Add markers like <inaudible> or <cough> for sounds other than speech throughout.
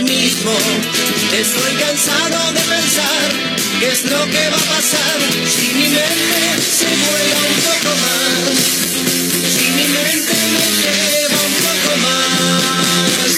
Estoy cansado de pensar qué es lo que va a pasar si mi mente se vuela un poco más. Si mi mente me lleva un poco más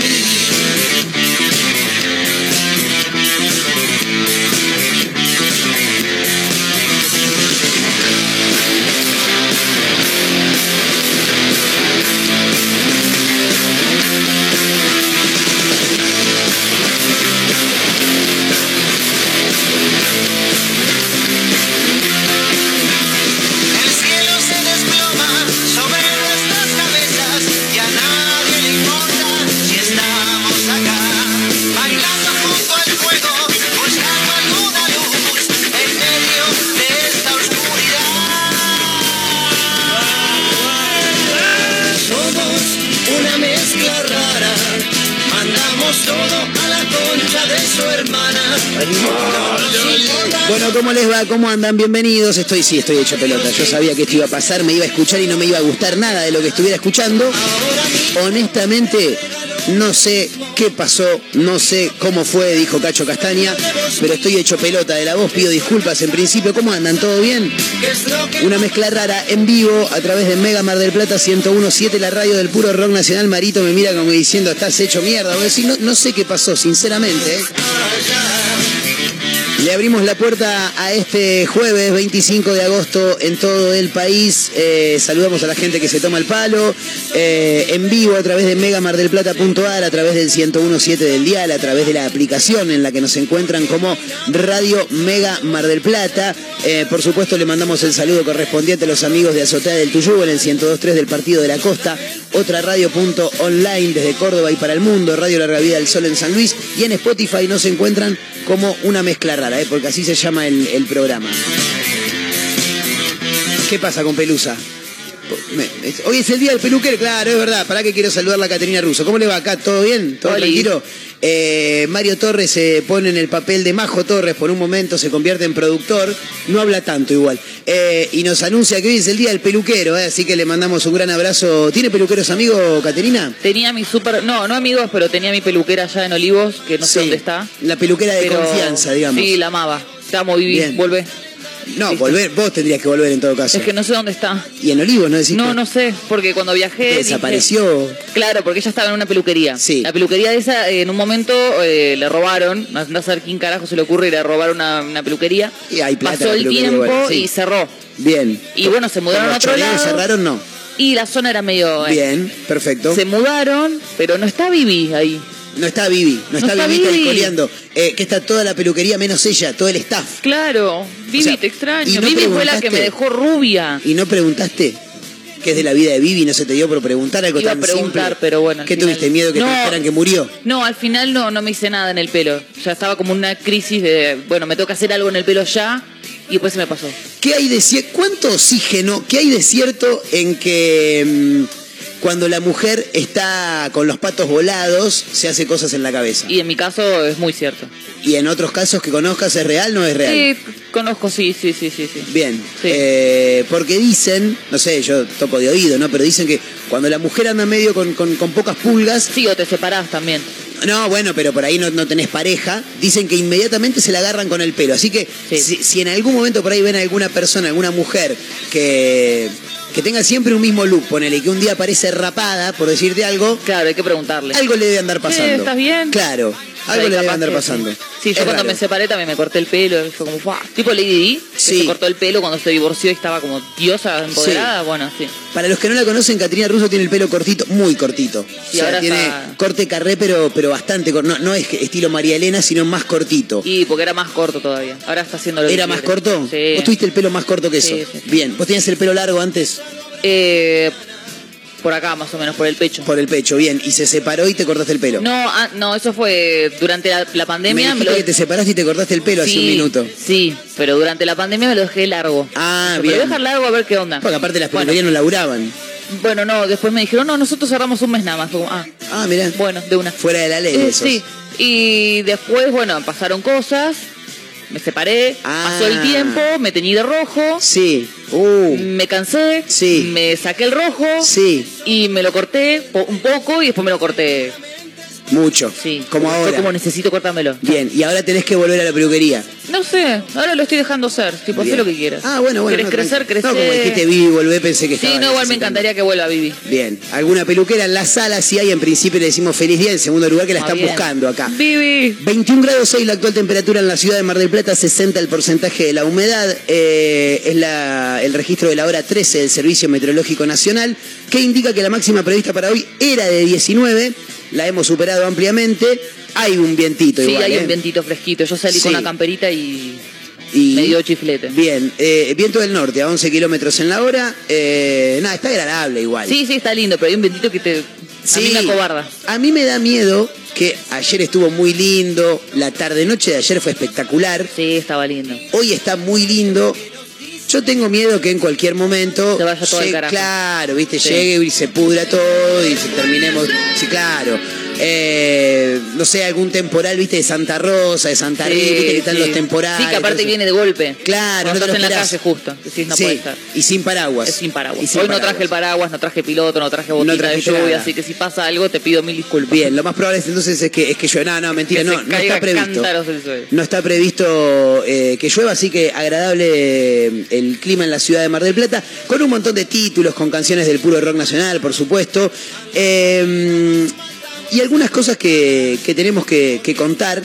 Bueno, ¿cómo les va? ¿Cómo andan? Bienvenidos. Estoy, sí, estoy hecho pelota. Yo sabía que esto iba a pasar, me iba a escuchar y no me iba a gustar nada de lo que estuviera escuchando. Honestamente, no sé qué pasó, no sé cómo fue, dijo Cacho Castaña, pero estoy hecho pelota de la voz. Pido disculpas en principio. ¿Cómo andan? ¿Todo bien? ¿Qué es lo que Una mezcla rara en vivo a través de Mega Mar del Plata 1017, la radio del puro rock nacional. Marito me mira como diciendo, estás hecho mierda. Voy decir, no, no sé qué pasó, sinceramente. ¿eh? Le abrimos la puerta a este jueves 25 de agosto en todo el país. Eh, saludamos a la gente que se toma el palo. eh, en vivo a través de megamardelplata.ar, a través del 1017 del dial, a través de la aplicación en la que nos encuentran como Radio Mega Mar del Plata. Eh, por supuesto, le mandamos el saludo correspondiente a los amigos de Azotea del Tuyú en el 1023 del Partido de la Costa. Otra radio.online desde Córdoba y para el mundo. Radio Larga Vida del Sol en San Luis. Y en Spotify nos encuentran como una mezcla ¿eh? porque así se llama el programa. ¿Qué pasa con Pelusa? Hoy es el día del peluquero, claro, es verdad. ¿Para qué quiero saludar a Caterina Russo? ¿Cómo le va acá? ¿Todo bien? ¿Todo Oli. tranquilo? Eh, Mario Torres se pone en el papel de Majo Torres, por un momento se convierte en productor, no habla tanto igual. Eh, y nos anuncia que hoy es el día del peluquero, ¿eh? así que le mandamos un gran abrazo. ¿Tiene peluqueros amigos, Caterina? Tenía mi super, no, no amigos, pero tenía mi peluquera allá en Olivos, que no sé dónde está. La peluquera de pero- confianza, digamos. Sí, la amaba. Te amo, Bien. vuelve. No, volver, vos tendrías que volver en todo caso. Es que no sé dónde está. Y en Olivos, ¿no decís? No, no sé, porque cuando viajé... dije- Desapareció. Claro, porque ella estaba en una peluquería. Sí. La peluquería de esa, eh, en un momento eh, le robaron, no a quién carajo se le ocurre ir a robar una, una peluquería. Y hay plata Pasó el tiempo bueno, sí. y cerró. Bien. Y bueno, se mudaron a otro lado. cerraron, no. Y la zona era medio... eh, Bien, perfecto. Se mudaron, pero no está Vivi ahí. No está Vivi, no está, está Vivita Vivi. coleando. Eh, que está toda la peluquería menos ella, todo el staff. Claro, Vivi, sea, te extraño. ¿y no Vivi fue la que me dejó rubia. Y no preguntaste qué es de la vida de Vivi, no se te dio por preguntar algo Iba a tan preguntar, simple. pero bueno, ¿Qué final- tuviste miedo que No. te dijeran que murió? No, al final no, no me hice nada en el pelo. Ya estaba como una crisis de, bueno, me toca hacer algo en el pelo ya y después se me pasó. ¿Qué hay de ¿Cuánto oxígeno, qué hay de cierto en que mm, cuando la mujer está con los patos volados se hace cosas en la cabeza? Y en mi caso es muy cierto. Y en otros casos que conozcas es real, no es real. Sí, conozco, sí, sí, sí, sí. sí. Bien, Sí. eh, porque dicen, no sé, yo toco de oído, ¿no? Pero dicen que cuando la mujer anda medio con, con- con pocas pulgas, Sí, o te separás también. no, bueno, pero por ahí no, no tenés pareja, dicen que inmediatamente se la agarran con el pelo. Así que Sí. si, si en algún momento por ahí ven a alguna persona, alguna mujer que, que tenga siempre un mismo look, ponele, y que un día parece rapada, por decirte algo, Claro, hay que preguntarle. algo le debe andar pasando. ¿estás bien? Claro. Algo le debe andar pasando. Sí, yo cuando me separé también me corté el pelo. Fue como, ¡fua! Tipo Lady Di, que Sí. se cortó el pelo cuando se divorció y estaba como diosa empoderada. Bueno, sí. Para los que no la conocen, Catrina Russo tiene el pelo cortito, muy cortito. Sí, o sea, tiene está- corte carré, pero, pero bastante corto. No, no es estilo María Elena, sino más cortito. Y porque era más corto todavía. Ahora está haciendo lo ¿Era más quiere. corto? Sí. ¿Vos tuviste el pelo más corto que eso? Bien. ¿Vos tenías el pelo largo antes? Eh, por acá, más o menos, por el pecho. Por el pecho, bien. Y se separó y te cortaste el pelo. No, ah, no, eso fue durante la, la me pandemia. lo- que te separaste y te cortaste el pelo hace un minuto. Sí, pero durante la pandemia me lo dejé largo. Ah, bien. Me lo dejar largo a ver qué onda. Porque aparte las Bueno, peluquerías no laburaban. Bueno, no, después me dijeron, no, nosotros cerramos un mes nada más. Como, ah, Ah, mirá. bueno, de una. Fuera de la ley Eh, sí, y después, bueno, pasaron cosas, me separé, Ah. pasó el tiempo, me teñí de rojo, Sí. Uh. me cansé, Sí. me saqué el rojo Sí. y me lo corté un poco y después me lo corté. Mucho. Sí, Como ahora. como necesito cortármelo. Bien. Y ahora tenés que volver a la peluquería. No sé, ahora lo estoy dejando ser, tipo, sé lo que quieras. Ah, bueno, bueno. ¿Querés no, crecer, crecer? No, como dijiste Vivi, volvé, pensé que Sí, estaba no, igual me encantaría que vuelva Vivi. Bien, alguna peluquera en la sala, si hay, en principio le decimos feliz día, en segundo lugar que la Ah, están bien. buscando acá. Vivi. 21 grados 6 la actual temperatura en la ciudad de Mar del Plata, 60 el porcentaje de la humedad, eh, es la- el registro de la hora 13 del Servicio Meteorológico Nacional, que indica que la máxima prevista para hoy era de 19, la hemos superado ampliamente, hay un vientito Sí, igual. hay ¿eh? un vientito fresquito. Yo salí Sí. con una camperita y Y- me dio chiflete. Bien, eh, viento del norte a 11 kilómetros en la hora, eh, nada, está agradable igual. Sí, sí, está lindo, pero hay un vientito que te... A mí me acobarda. A mí me da miedo que ayer estuvo muy lindo, la tarde-noche de ayer fue espectacular, Sí, estaba lindo. hoy está muy lindo. Yo tengo miedo que en cualquier momento. Se vaya todo al llegue- carajo. Claro, viste, Sí. llegue y se pudra todo y se terminemos. Sí, claro. Eh, no sé, algún temporal, viste, de Santa Rosa, de Santa Rita, viste que están sí. los temporales. Sí, que aparte viene de golpe. Claro, Cuando no te estás lo en la calle justo. Decís, no Sí, puede estar. Y sin paraguas. Es sin paraguas. Y sin Hoy no traje el paraguas, no traje piloto, no traje botina de trajiste lluvia, nada. así que si pasa algo te pido mil disculpas. Bien, lo más probable es entonces es que, es que llueva. No, no, mentira, Que no, no está previsto. No está previsto eh, que llueva, así que agradable eh, el clima en la ciudad de Mar del Plata, con un montón de títulos, con canciones del puro rock nacional, por supuesto. Eh, y algunas cosas que, que tenemos que, que contar.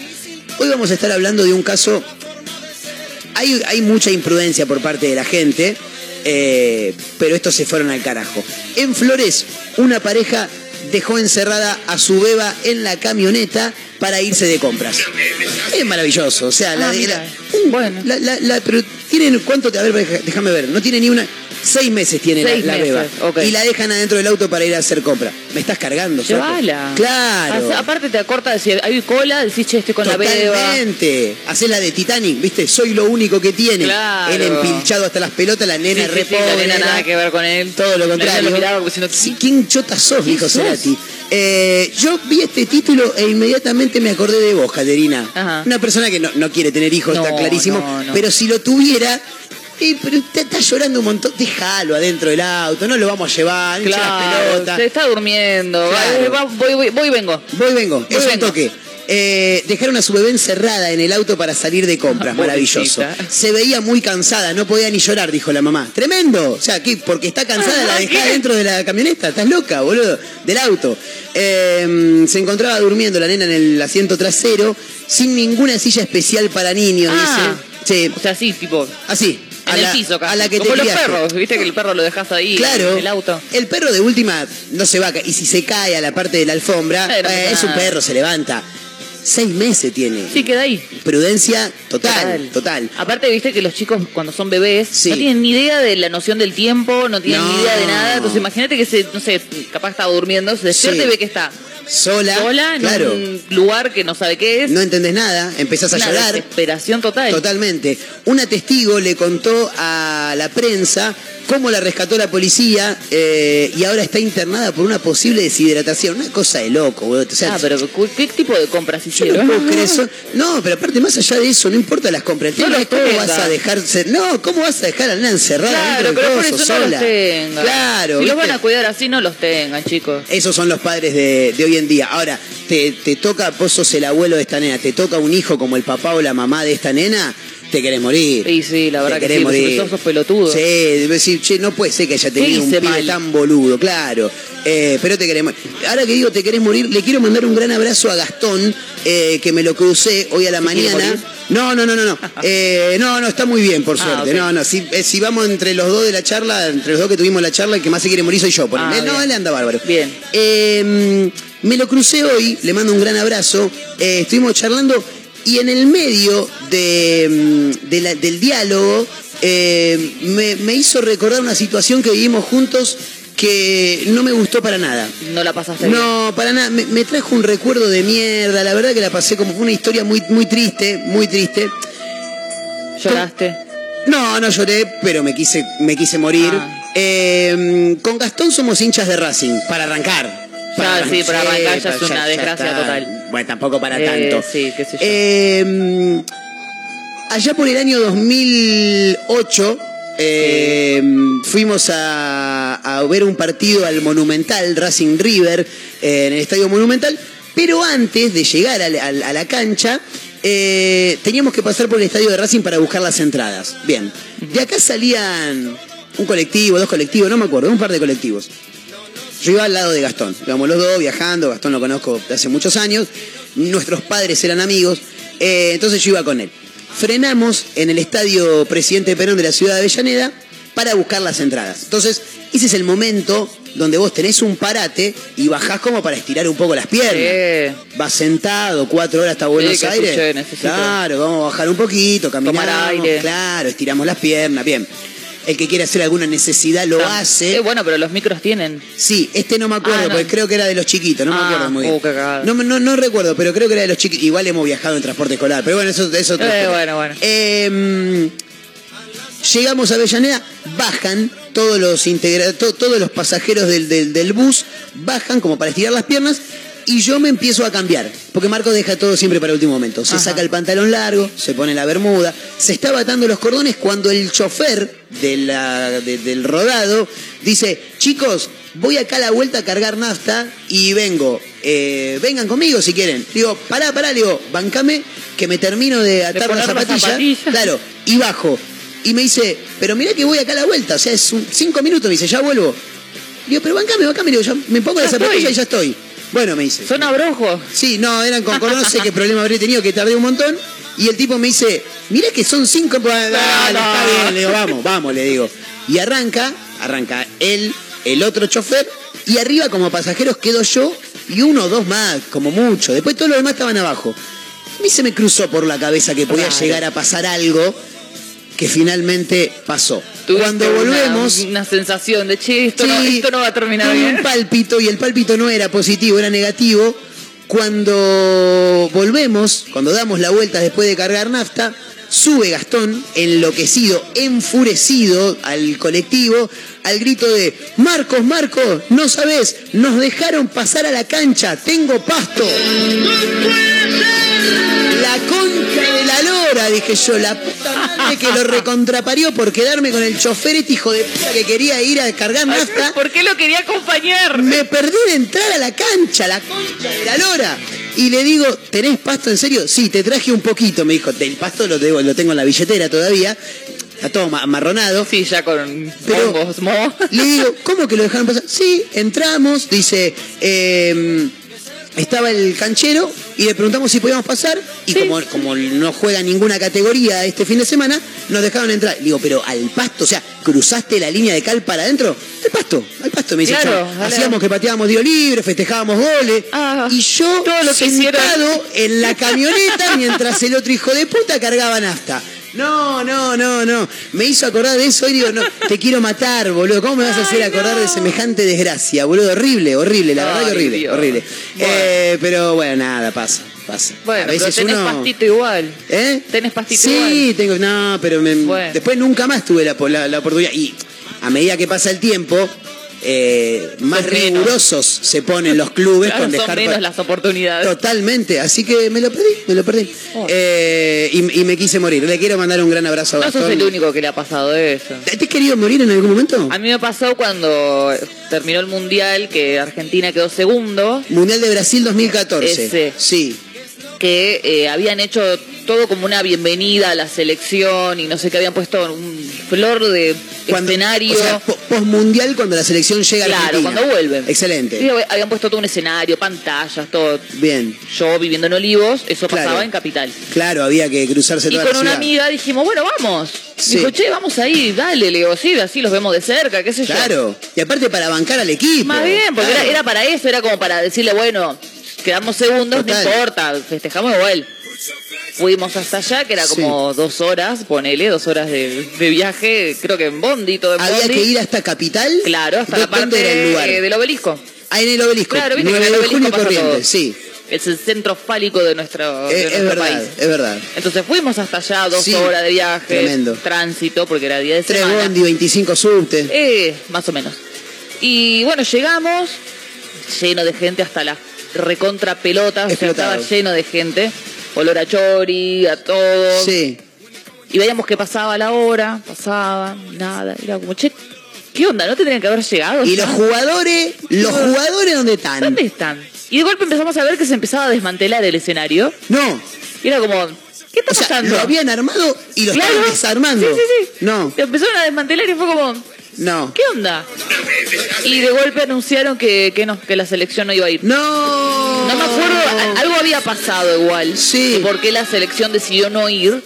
Hoy vamos a estar hablando de un caso. Hay, hay mucha imprudencia por parte de la gente, eh, pero estos se fueron al carajo. En Flores, una pareja dejó encerrada a su beba en la camioneta para irse de compras. Es maravilloso, o sea, la, Ah, de- mira. la- Bueno. la- la- la- pero tienen cuánto te a ver, déjame ver, no tiene ni una seis meses tiene la- Seis la, meses, beba y la dejan adentro del auto para ir a hacer compra. Me estás cargando. Llévala. Claro. Aparte te acorta si hay cola, decís, che, estoy con la beba. Totalmente. Hacés la de Titanic, ¿viste? Soy lo único que tiene. Claro. Él empilchado hasta las pelotas, la nena Sí, sí, re sí, la nena nada que ver con él. Todo lo contrario. lo diciendo, Sí, ¿Quién chota sos? ¿Qué Dijo? Cerati. Eh, yo vi este título e inmediatamente me acordé de vos, Caterina. Ajá. Una persona que no, no quiere tener hijos, No, está clarísimo. no. Pero si lo tuviera. Eh, pero usted está llorando un montón, déjalo adentro del auto, no lo vamos a llevar, las Claro, se está durmiendo. Claro. Va- voy, voy, voy y vengo. Voy, vengo. Es un toque. Eh, dejaron a su bebé encerrada en el auto para salir de compras, <laughs> maravilloso. Se veía muy cansada, no podía ni llorar, dijo la mamá. Tremendo. O sea, ¿qué? Porque está cansada, la <laughs> dejá dentro de la camioneta. Estás loca, boludo. Del auto. Eh, se encontraba durmiendo la nena en el asiento trasero, sin ninguna silla especial para niños, Ah. dice. Sí, O sea, sí, tipo, así. En a el la- piso casi. A la que Como te los criaste. perros, viste que el perro lo dejas ahí Claro. en el auto. El perro de última no se va Y si se cae a la parte de la alfombra, Eh, eh, es un perro, se levanta. Seis meses tiene. Sí, queda ahí. Prudencia total, total. Aparte, viste que los chicos cuando son bebés Sí. no tienen ni idea de la noción del tiempo, no tienen No. ni idea de nada. Entonces, imagínate que se, no sé, capaz estaba durmiendo, se despierta Sí. y ve que está Sola, sola en claro. un lugar que no sabe qué es. No entendés nada, empezás a Una llorar. desesperación total. Totalmente. Una testigo le contó a la prensa cómo la rescató la policía eh, y ahora está internada por una posible deshidratación. Una cosa de loco, boludo. O sea, Ah, pero ¿cu- ¿qué tipo de compras hicieron? no eso. No, pero aparte, más allá de eso, no importa las compras. El No tema es cómo tenga. vas a dejarse. No, ¿cómo vas a dejar a la nena encerrada Claro, dentro pero por eso no los sola? tengan. Claro. Si los van a cuidar así, no los tengan, chicos. Esos son los padres de, de hoy en día. Ahora, te, te toca, vos sos el abuelo de esta nena, te toca un hijo como el papá o la mamá de esta nena, te querés morir. Y sí, la verdad Te que sí, morir. porque sos pelotudo. Sí, debe decir, che, no puede ser que haya tenido un pibe mal? tan boludo, claro. Eh, pero te querés morir. Ahora que digo te querés morir, le quiero mandar un gran abrazo a Gastón, eh, que me lo crucé hoy a la ¿Se quiere mañana. No, no, no, no, no. <laughs> Eh, no, no, está muy bien, por Ah, suerte. No, no. Si, si vamos entre los dos de la charla, entre los dos que tuvimos la charla, el que más se quiere morir soy yo. Por Ah, no, él anda bárbaro. Bien. Eh, me lo crucé hoy, le mando un gran abrazo. estuvimos charlando y en el medio de, mm, de la- del diálogo eh, me, me hizo recordar una situación que vivimos juntos que no me gustó para nada. No la pasaste bien. No, para nada. Me, me trajo un recuerdo de mierda. La verdad que la pasé como una historia muy, muy triste, muy triste. ¿Lloraste? No, no lloré, pero me quise, me quise morir. Ah. Eh, con Gastón somos hinchas de Racing, para arrancar. Ya, sí, para arrancar ya es una desgracia está. total. Bueno, tampoco para Eh, tanto. sí, qué sé yo. Eh, allá por el año 2008 eh, fuimos a, a ver un partido al Monumental, Racing River, eh, en el Estadio Monumental, pero antes de llegar a la cancha eh, teníamos que pasar por el estadio de Racing para buscar las entradas. Bien, de acá salían un colectivo, dos colectivos, no me acuerdo, un par de colectivos. Yo iba al lado de Gastón. Íbamos los dos viajando. Gastón lo conozco de hace muchos años. Nuestros padres eran amigos. eh, entonces yo iba con él. Frenamos en el estadio Presidente Perón de la ciudad de Avellaneda para buscar las entradas. Entonces, ese es el momento donde vos tenés un parate y bajás como para estirar un poco las piernas. Sí. Vas sentado cuatro horas hasta Buenos Aires. escuché. Claro, vamos a bajar un poquito, caminamos. Tomar aire. Claro, estiramos las piernas. Bien. El que quiere hacer alguna necesidad lo hace. Eh, bueno, pero los micros tienen. Sí, este no me acuerdo, Ah, no. porque creo que era de los chiquitos, no me Ah, acuerdo muy bien. uh, no, no, no recuerdo, pero creo que era de los chiquitos. Igual hemos viajado en transporte escolar, pero bueno, eso, es otra Eh, bueno, bueno. Eh, llegamos a Avellaneda, bajan todos los integra to- todos los pasajeros del, del- del bus, bajan como para estirar las piernas. Y yo me empiezo a cambiar, porque Marco deja todo siempre para el último momento. Se Ajá. saca el pantalón largo, se pone la bermuda, se está atando los cordones cuando el chofer de la- de- del rodado dice, chicos, voy acá a la vuelta a cargar nafta y vengo, eh, vengan conmigo si quieren. Digo, pará, pará, le digo, bancame que me termino de atar la poner las zapatilla. zapatillas. Claro, y bajo. Y me dice, pero mirá que voy acá a la vuelta, o sea, es un- cinco minutos, me dice, ya vuelvo. Digo, pero bancame, bancame, digo, ya me pongo la zapatilla estoy. y ya estoy. Bueno, me dice. Son abrojos. Sí, no, eran con color, no sé qué problema habría tenido, que tardé un montón. Y el tipo me dice, mirá que son cinco. Dale, está bien, le digo, vamos, vamos, le digo. Y arranca, arranca él, el otro chofer, y arriba como pasajeros quedo yo y uno o dos más, como mucho. Después todos los demás estaban abajo. A mí se me cruzó por la cabeza que podía llegar a pasar algo que finalmente pasó. Tuviste Cuando una- volvemos... Una, sensación de, che, esto, no, Sí, esto no va a terminar tuve bien. un pálpito y el pálpito no era positivo, era negativo. Cuando volvemos, cuando damos la vuelta después de cargar nafta, sube Gastón, enloquecido, enfurecido al colectivo, al grito de Marcos, Marcos, no sabes, nos dejaron pasar a la cancha, tengo pasto. La concha la dije yo, la puta madre que lo recontraparió por quedarme con el chofer este hijo de puta que quería ir a cargar nafta. <laughs> ¿Por qué lo quería acompañar? Me perdí de entrar a la cancha, la concha de la lora. Y le digo, ¿tenés pasto en serio? Sí, te traje un poquito, me dijo. Del pasto lo tengo, lo tengo en la billetera todavía. Está todo ma- amarronado. Sí, ya con Pero- hongos, mo. Le digo, ¿cómo que lo dejaron pasar? Sí, entramos, dice, eh, estaba el canchero y le preguntamos si podíamos pasar y Sí. como, como no juega ninguna categoría este fin de semana, nos dejaron entrar. Digo, pero al pasto, o sea, ¿cruzaste la línea de cal para adentro? Al pasto, al pasto, me dice Claro. Hacíamos que pateábamos dio libre, festejábamos goles Ah, y yo todo lo que sentado en la camioneta mientras el otro hijo de puta cargaba nafta. No, no, no, no. Me hizo acordar de eso y digo, no, te quiero matar, boludo. ¿Cómo me vas a hacer Ay, acordar no. de semejante desgracia, boludo? Horrible, horrible, la verdad que horrible, Dios. horrible. Bueno. Eh, pero bueno, nada, pasa, pasa. Bueno, a veces pero tenés uno... pastito igual. ¿Eh? Tenés pastito sí, igual. tengo, no, pero me- Bueno. después nunca más tuve la, la- la oportunidad. Y a medida que pasa el tiempo, eh, más rigurosos se ponen los clubes Claro, con son dejar menos las oportunidades. Totalmente, así que me lo perdí, me lo perdí. Oh. Eh, y, y me quise morir. Le quiero mandar un gran abrazo a No Gastón. sos el único que le ha pasado eso. ¿Te has querido morir en algún momento? A mí me pasó cuando terminó el mundial que Argentina quedó segundo. Mundial de Brasil 2014. Ese. Sí. Que eh, habían hecho todo como una bienvenida a la selección y no sé qué habían puesto un flor de Cuando- escenario. O sea, po- postmundial cuando la selección llega a la claro, Argentina. cuando vuelven. Excelente. Sí, habían puesto todo un escenario, pantallas, todo. Bien. Yo viviendo en Olivos, eso Claro. pasaba en Capital. Claro, había que cruzarse Y toda con la una ciudad. amiga dijimos, bueno, vamos. Sí. Dijo, che, vamos ahí, dale, le digo, sí, así los vemos de cerca, qué sé yo. Claro. Y aparte para bancar al equipo. Más bien, porque Claro. era, era para eso, era como para decirle, bueno, quedamos segundos, Total. no importa, festejamos igual. Fuimos hasta allá, que era como dos horas, ponele, dos horas de, de viaje, creo que en Bondi, todo en Había Bondi. que ir hasta Capital. Claro, hasta ¿Dó- la parte ¿Dónde era el lugar? eh, del obelisco. Ah, en el obelisco. Claro, viste que 9 en el obelisco pasa todo. sí. Es el centro fálico de nuestro, de Eh, es verdad, país. es verdad. Entonces fuimos hasta allá, dos Sí, horas de viaje, tremendo. tránsito, porque era día de Tres semana. bondi, 25 subte. Eh, más o menos. Y bueno, llegamos, lleno de gente hasta la recontra pelota, o sea, estaba lleno de gente, olor a chori, a todo. Sí. Y veíamos que pasaba la hora, pasaba, nada, era como, che, ¿qué onda? ¿No tendrían que haber llegado? Y los jugadores, los jugadores ¿dónde están? ¿Dónde están? Y de golpe empezamos a ver que se empezaba a desmantelar el escenario. No. Y era como, ¿qué está O sea, pasando? lo habían armado y lo Claro. estaban desarmando. Sí, sí, sí. No, Lo empezaron a desmantelar y fue como, no. ¿qué onda? Y de golpe anunciaron que, que no, que la selección no iba a ir. No. No me acuerdo, a- algo había pasado igual. Sí. de ¿Por qué la selección decidió no ir?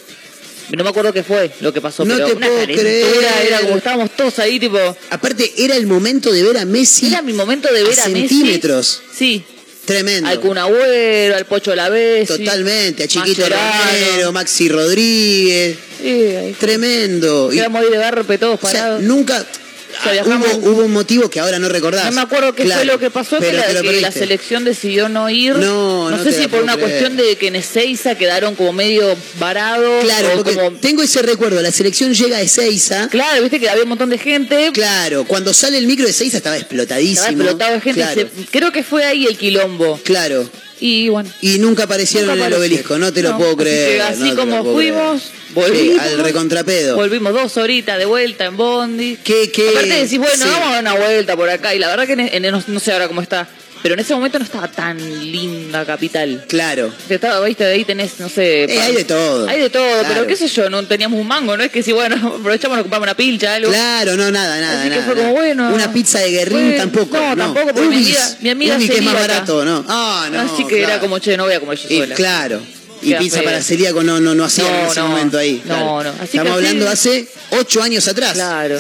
No me acuerdo qué fue lo que pasó, No pero te una puedo creer. era como estábamos todos ahí, tipo. Aparte, era el momento de ver a Messi. Era mi momento de ver a, Messi. centímetros. Sí. Tremendo. Al Kun Agüero, al Pocho Lavesi. Totalmente. A Chiquito. Romero, Maxi Rodríguez. Sí. Tremendo. Quedamos ahí de garpe todos o sea, parados. Nunca. sea, viajamos- hubo, hubo un motivo que ahora no recordás. No me acuerdo qué Claro, fue lo que pasó, que, pero la, que la selección decidió no ir. No, no sé te si por una creer. cuestión de que en Ezeiza quedaron como medio varados. Claro, porque como- tengo ese recuerdo. La selección llega a Ezeiza. Claro, viste que había un montón de gente. Claro, cuando sale el micro de Ezeiza estaba explotadísimo. Estaba explotado de gente. Claro, se- creo que fue ahí el quilombo. claro. Y bueno. Y nunca aparecieron nunca en el obelisco, no te lo No, puedo creer. así no como fuimos, creer. Sí, volvimos. al recontrapedo. Volvimos dos horitas de vuelta en Bondi. ¿Qué, qué? Aparte decís, bueno, Sí. vamos a dar una vuelta por acá. Y la verdad que en- en- no, no sé ahora cómo está. Pero en ese momento no estaba tan linda capital. Claro. Que Estaba, viste, ahí tenés, no sé. Eh, hay de todo. Hay de todo, Claro. pero qué sé yo, no teníamos un mango, no es que si, bueno, <laughs> aprovechamos, nos compramos una pilcha, algo. Claro, no, nada, nada. Así que nada, fue como, bueno. Una pizza de guerrín tampoco. no, tampoco, porque mi amiga- mi amiga Ubis, que es más barato, ¿no? Ah, no. Así que claro. era como, che, no voy a comer yo Y, sola. claro. Y pizza para celíaco no, no, no hacían en ese no. momento ahí. No, claro. no. Así que Estamos hablando hace ocho años atrás. Claro,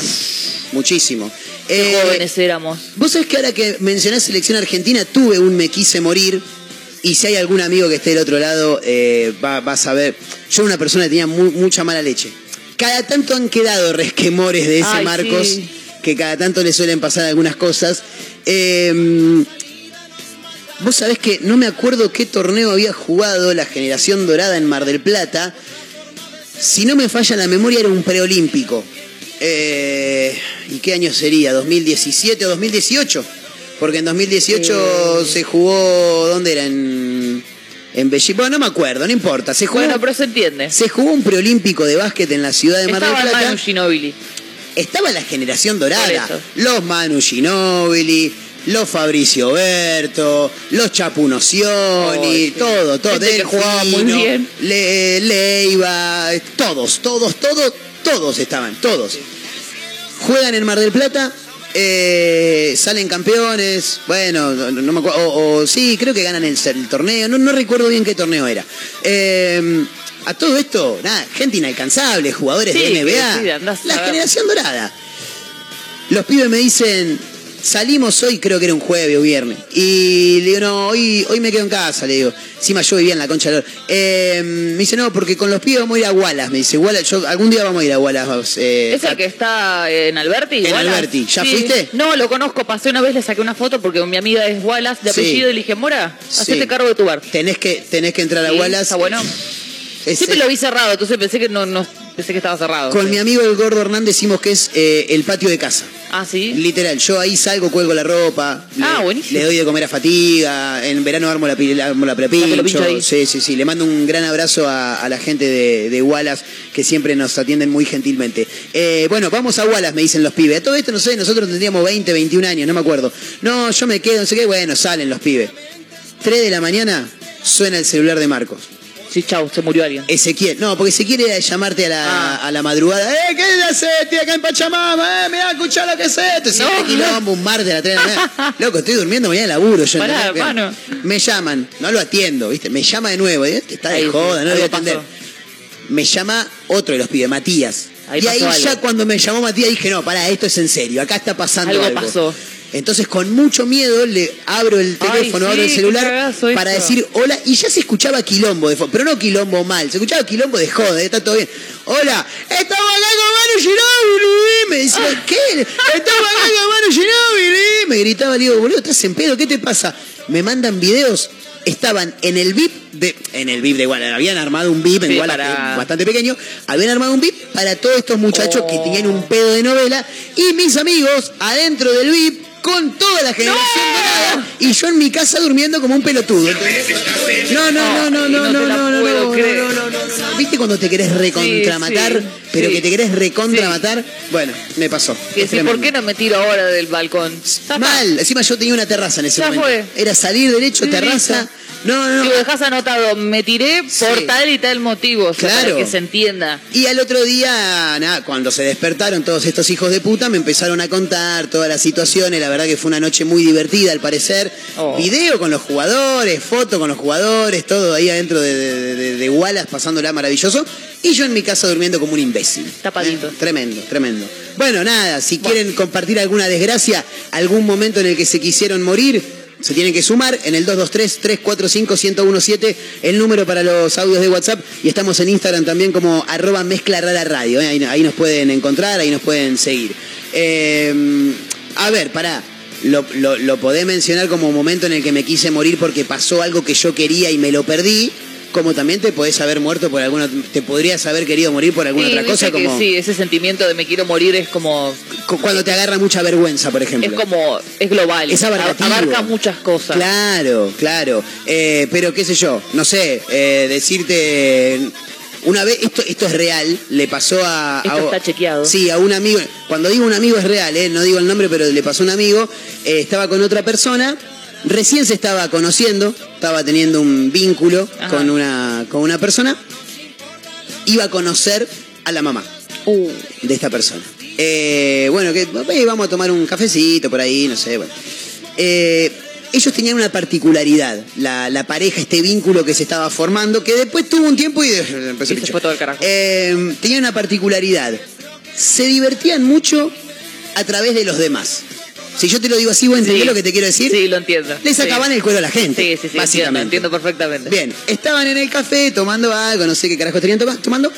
Muchísimo. qué Eh, jóvenes éramos. Vos sabés que ahora que mencionás selección argentina, tuve un me quise morir. Y si hay algún amigo que esté del otro lado, eh, va, va a saber. Yo era una persona que tenía mu- mucha mala leche. Cada tanto han quedado resquemores de ese Ay, Marcos, sí. que cada tanto le suelen pasar algunas cosas. Eh, vos sabés que no me acuerdo qué torneo había jugado la generación dorada en Mar del Plata. Si no me falla la memoria, era un preolímpico. Eh, ¿Y qué año sería? ¿2017 o 2018? Porque en 2018 Eh. se jugó. ¿Dónde era? En, en Belli- Bueno, no me acuerdo, no importa. Se jugó, Bueno, pero se entiende. se jugó un preolímpico de básquet en la ciudad de Mar Estaba del el Plata. Manu Ginóbili. Estaba la generación dorada. Los Manu Ginóbili, los Fabricio Berto, los Chapunocioni, sí. todo, todo. Que jugaba muy Delfino, bien. Le- Leiva, todos, todos, todos, todos estaban, todos. Juegan en Mar del Plata, eh, salen campeones, bueno, no, me acuerdo, o, o sí, creo que ganan el, el torneo, no, no recuerdo bien qué torneo era. Eh, a todo esto, nada, gente inalcanzable, jugadores Sí, de NBA, sí, la generación dorada. Los pibes me dicen, salimos hoy, creo que era un jueves o viernes. Y le digo, no, hoy, hoy me quedo en casa, le digo. Encima yo vivía en la concha de la lora. Eh, me dice, no, porque con los pibes vamos a ir a Wallace. Me dice, Wallace, yo, algún día vamos a ir a Wallace. eh, ¿Es el que está en Alberti? En Wallace? Alberti. ¿Ya Sí. fuiste? No, lo conozco. Pasé una vez, le saqué una foto porque mi amiga es Wallace de Sí. apellido y le dije, Mora, Sí. hacete cargo de tu bar. Tenés que, tenés que entrar a Sí, Wallace. Está bueno. Es- Siempre lo vi cerrado, entonces pensé que no, no pensé que estaba cerrado. Con mi amigo el Gordo Hernández decimos que es eh, el patio de casa. Ah, sí. Literal, yo ahí salgo, cuelgo la ropa. Ah, le, buenísimo. Le doy de comer a fatiga. En verano armo la, armo la. Sí, sí, sí. Le mando un gran abrazo a, a la gente de, de Wallace que siempre nos atienden muy gentilmente. Eh, bueno, vamos a Wallace, me dicen los pibes. Todo esto, no sé, nosotros tendríamos 20, 21 años, no me acuerdo. No, yo me quedo, no sé qué. Bueno, salen los pibes. 3 de la mañana, suena el celular de Marcos. Sí, chau, se murió alguien. Ezequiel, no, porque Ezequiel era de llamarte a la, Ah. a la madrugada. ¡Eh, qué haces, tío, acá en Pachamama! ¡Eh, mirá, escuchá lo que es esto! Siempre No. quilombo, un martes a las 3 de la mañana. <laughs> Loco, estoy durmiendo mañana laburo. Yo, Pará, hermano. Me llaman, no lo atiendo, ¿viste? Me llama de nuevo, ¿eh? Está de Ahí joda, no lo voy a atender. pasó. Me llama otro de los pibes, Matías. Ahí y ahí ya cuando me llamó Matías dije, no, pará, esto es en serio, acá está pasando Algo algo. pasó. Entonces con mucho miedo le abro el Ay, teléfono, sí, abro el celular para esto. decir hola y ya se escuchaba quilombo de fondo, pero no quilombo mal, se escuchaba quilombo de joda, está todo bien. Hola, estamos acá con Manu Ginóbili. Me decía, Ah. ¿qué? Estamos acá con Manu Ginóbili. Me gritaba, le digo, boludo, estás en pedo, ¿qué te pasa? Me mandan videos, estaban en el VIP de, en el VIP de igual, habían armado un VIP en Sí, igual para- bastante pequeño, habían armado un VIP para todos estos muchachos que Oh. tenían un pedo de novela y mis amigos adentro del VIP con toda la generación dorada y yo en mi casa durmiendo como un pelotudo. No, no, no, no, no, no no, no, no, no, no. ¿Viste cuando te querés recontramatar, Sí, sí, pero sí. que te querés recontramatar? Sí. Bueno, me pasó. ¿por qué no me tiro ahora del balcón? Mal, encima yo tenía una terraza en ese momento. Era salir derecho, terraza. No, no, Si no. lo dejás anotado, me tiré Sí. por tal y tal motivo, o sea, Claro. para que se entienda. Y al otro día, nada, cuando se despertaron todos estos hijos de puta, me empezaron a contar todas las situaciones. La verdad que fue una noche muy divertida, al parecer. Oh. Video con los jugadores, foto con los jugadores, todo ahí adentro de, de, de- de Wallace pasándola maravilloso. Y yo en mi casa durmiendo como un imbécil. Tapadito. Eh, Tremendo, tremendo. Bueno, nada, si quieren compartir alguna desgracia, algún momento en el que se quisieron morir, se tienen que sumar en el 223-345-1017, el número para los audios de WhatsApp. Y estamos en Instagram también como arroba mezcla rara radio. ¿eh? Ahí, ahí nos pueden encontrar, ahí nos pueden seguir. Eh, a ver, pará. Lo, lo, lo podés mencionar como momento en el que me quise morir porque pasó algo que yo quería y me lo perdí. Como también te podés haber muerto por alguna. Te podrías haber querido morir por alguna otra cosa. Como sí, ese sentimiento de me quiero morir es como cu- cuando te agarra mucha vergüenza, por ejemplo. es como es global, Es abarcativo. abarca muchas cosas. Claro, claro. Eh, pero qué sé yo, no sé, eh, decirte. Una vez, esto, esto es real, le pasó a. Esto a- está chequeado. Sí, a un amigo. Cuando digo un amigo es real, eh, no digo el nombre, pero le pasó a un amigo. eh, estaba con otra persona, recién se estaba conociendo, estaba teniendo un vínculo Ajá. con una, con una persona. Iba a conocer a la mamá Uh, de esta persona. Eh, bueno, que vamos a tomar un cafecito por ahí, no sé, bueno. Eh, ellos tenían una particularidad, la, la pareja, este vínculo que se estaba formando, que después tuvo un tiempo y de- empezó Y se fue todo al carajo. Eh, tenían una particularidad. Se divertían mucho a través de los demás. Si yo te lo digo así, ¿vos entendés sí. lo que te quiero decir? Sí, lo entiendo. Le Sí. sacaban el cuero a la gente. Sí, sí, sí, entiendo, básicamente. entiendo perfectamente. Bien, estaban en el café tomando algo, no sé qué carajo estarían toma- tomando.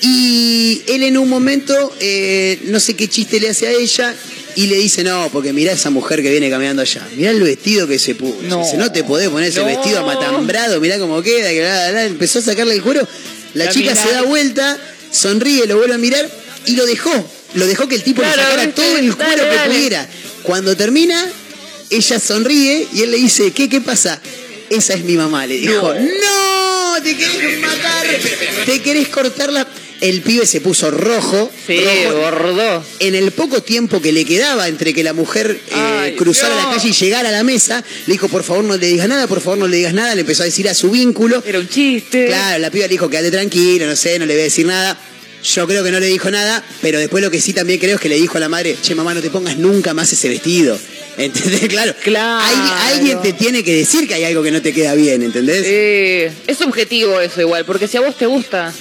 Y él en un momento, eh, no sé qué chiste le hace a ella y le dice, no, porque mirá esa mujer que viene caminando allá. Mirá el vestido que se puso. No. Dice, no te podés poner ese No. vestido amatambrado, mirá cómo queda. Que bla, bla, bla". Empezó a sacarle el cuero. La La chica mirá. se da vuelta, sonríe, lo vuelve a mirar y lo dejó. Lo dejó que el tipo Claro, le sacara ¿viste? todo el Dale, cuero que dale. pudiera. Cuando termina, ella sonríe y él le dice, ¿qué, qué pasa? Esa es mi mamá, le dijo. No, te querés matar, te querés cortar la... El pibe se puso rojo, Sí, rojo. gordo. En el poco tiempo que le quedaba entre que la mujer eh, Ay, cruzara la calle y llegara a la mesa, le dijo, por favor no le digas nada, por favor no le digas nada, le empezó a decir a su vínculo. Era un chiste. Claro, la piba le dijo, quédate tranquilo, no sé, no le voy a decir nada. Yo creo que no le dijo nada, pero después lo que sí también creo es que le dijo a la madre, che, mamá, no te pongas nunca más ese vestido. <laughs> ¿Entendés? Claro. Claro. Hay- alguien te tiene que decir que hay algo que no te queda bien, ¿entendés? Eh, es subjetivo eso igual, porque si a vos te gusta,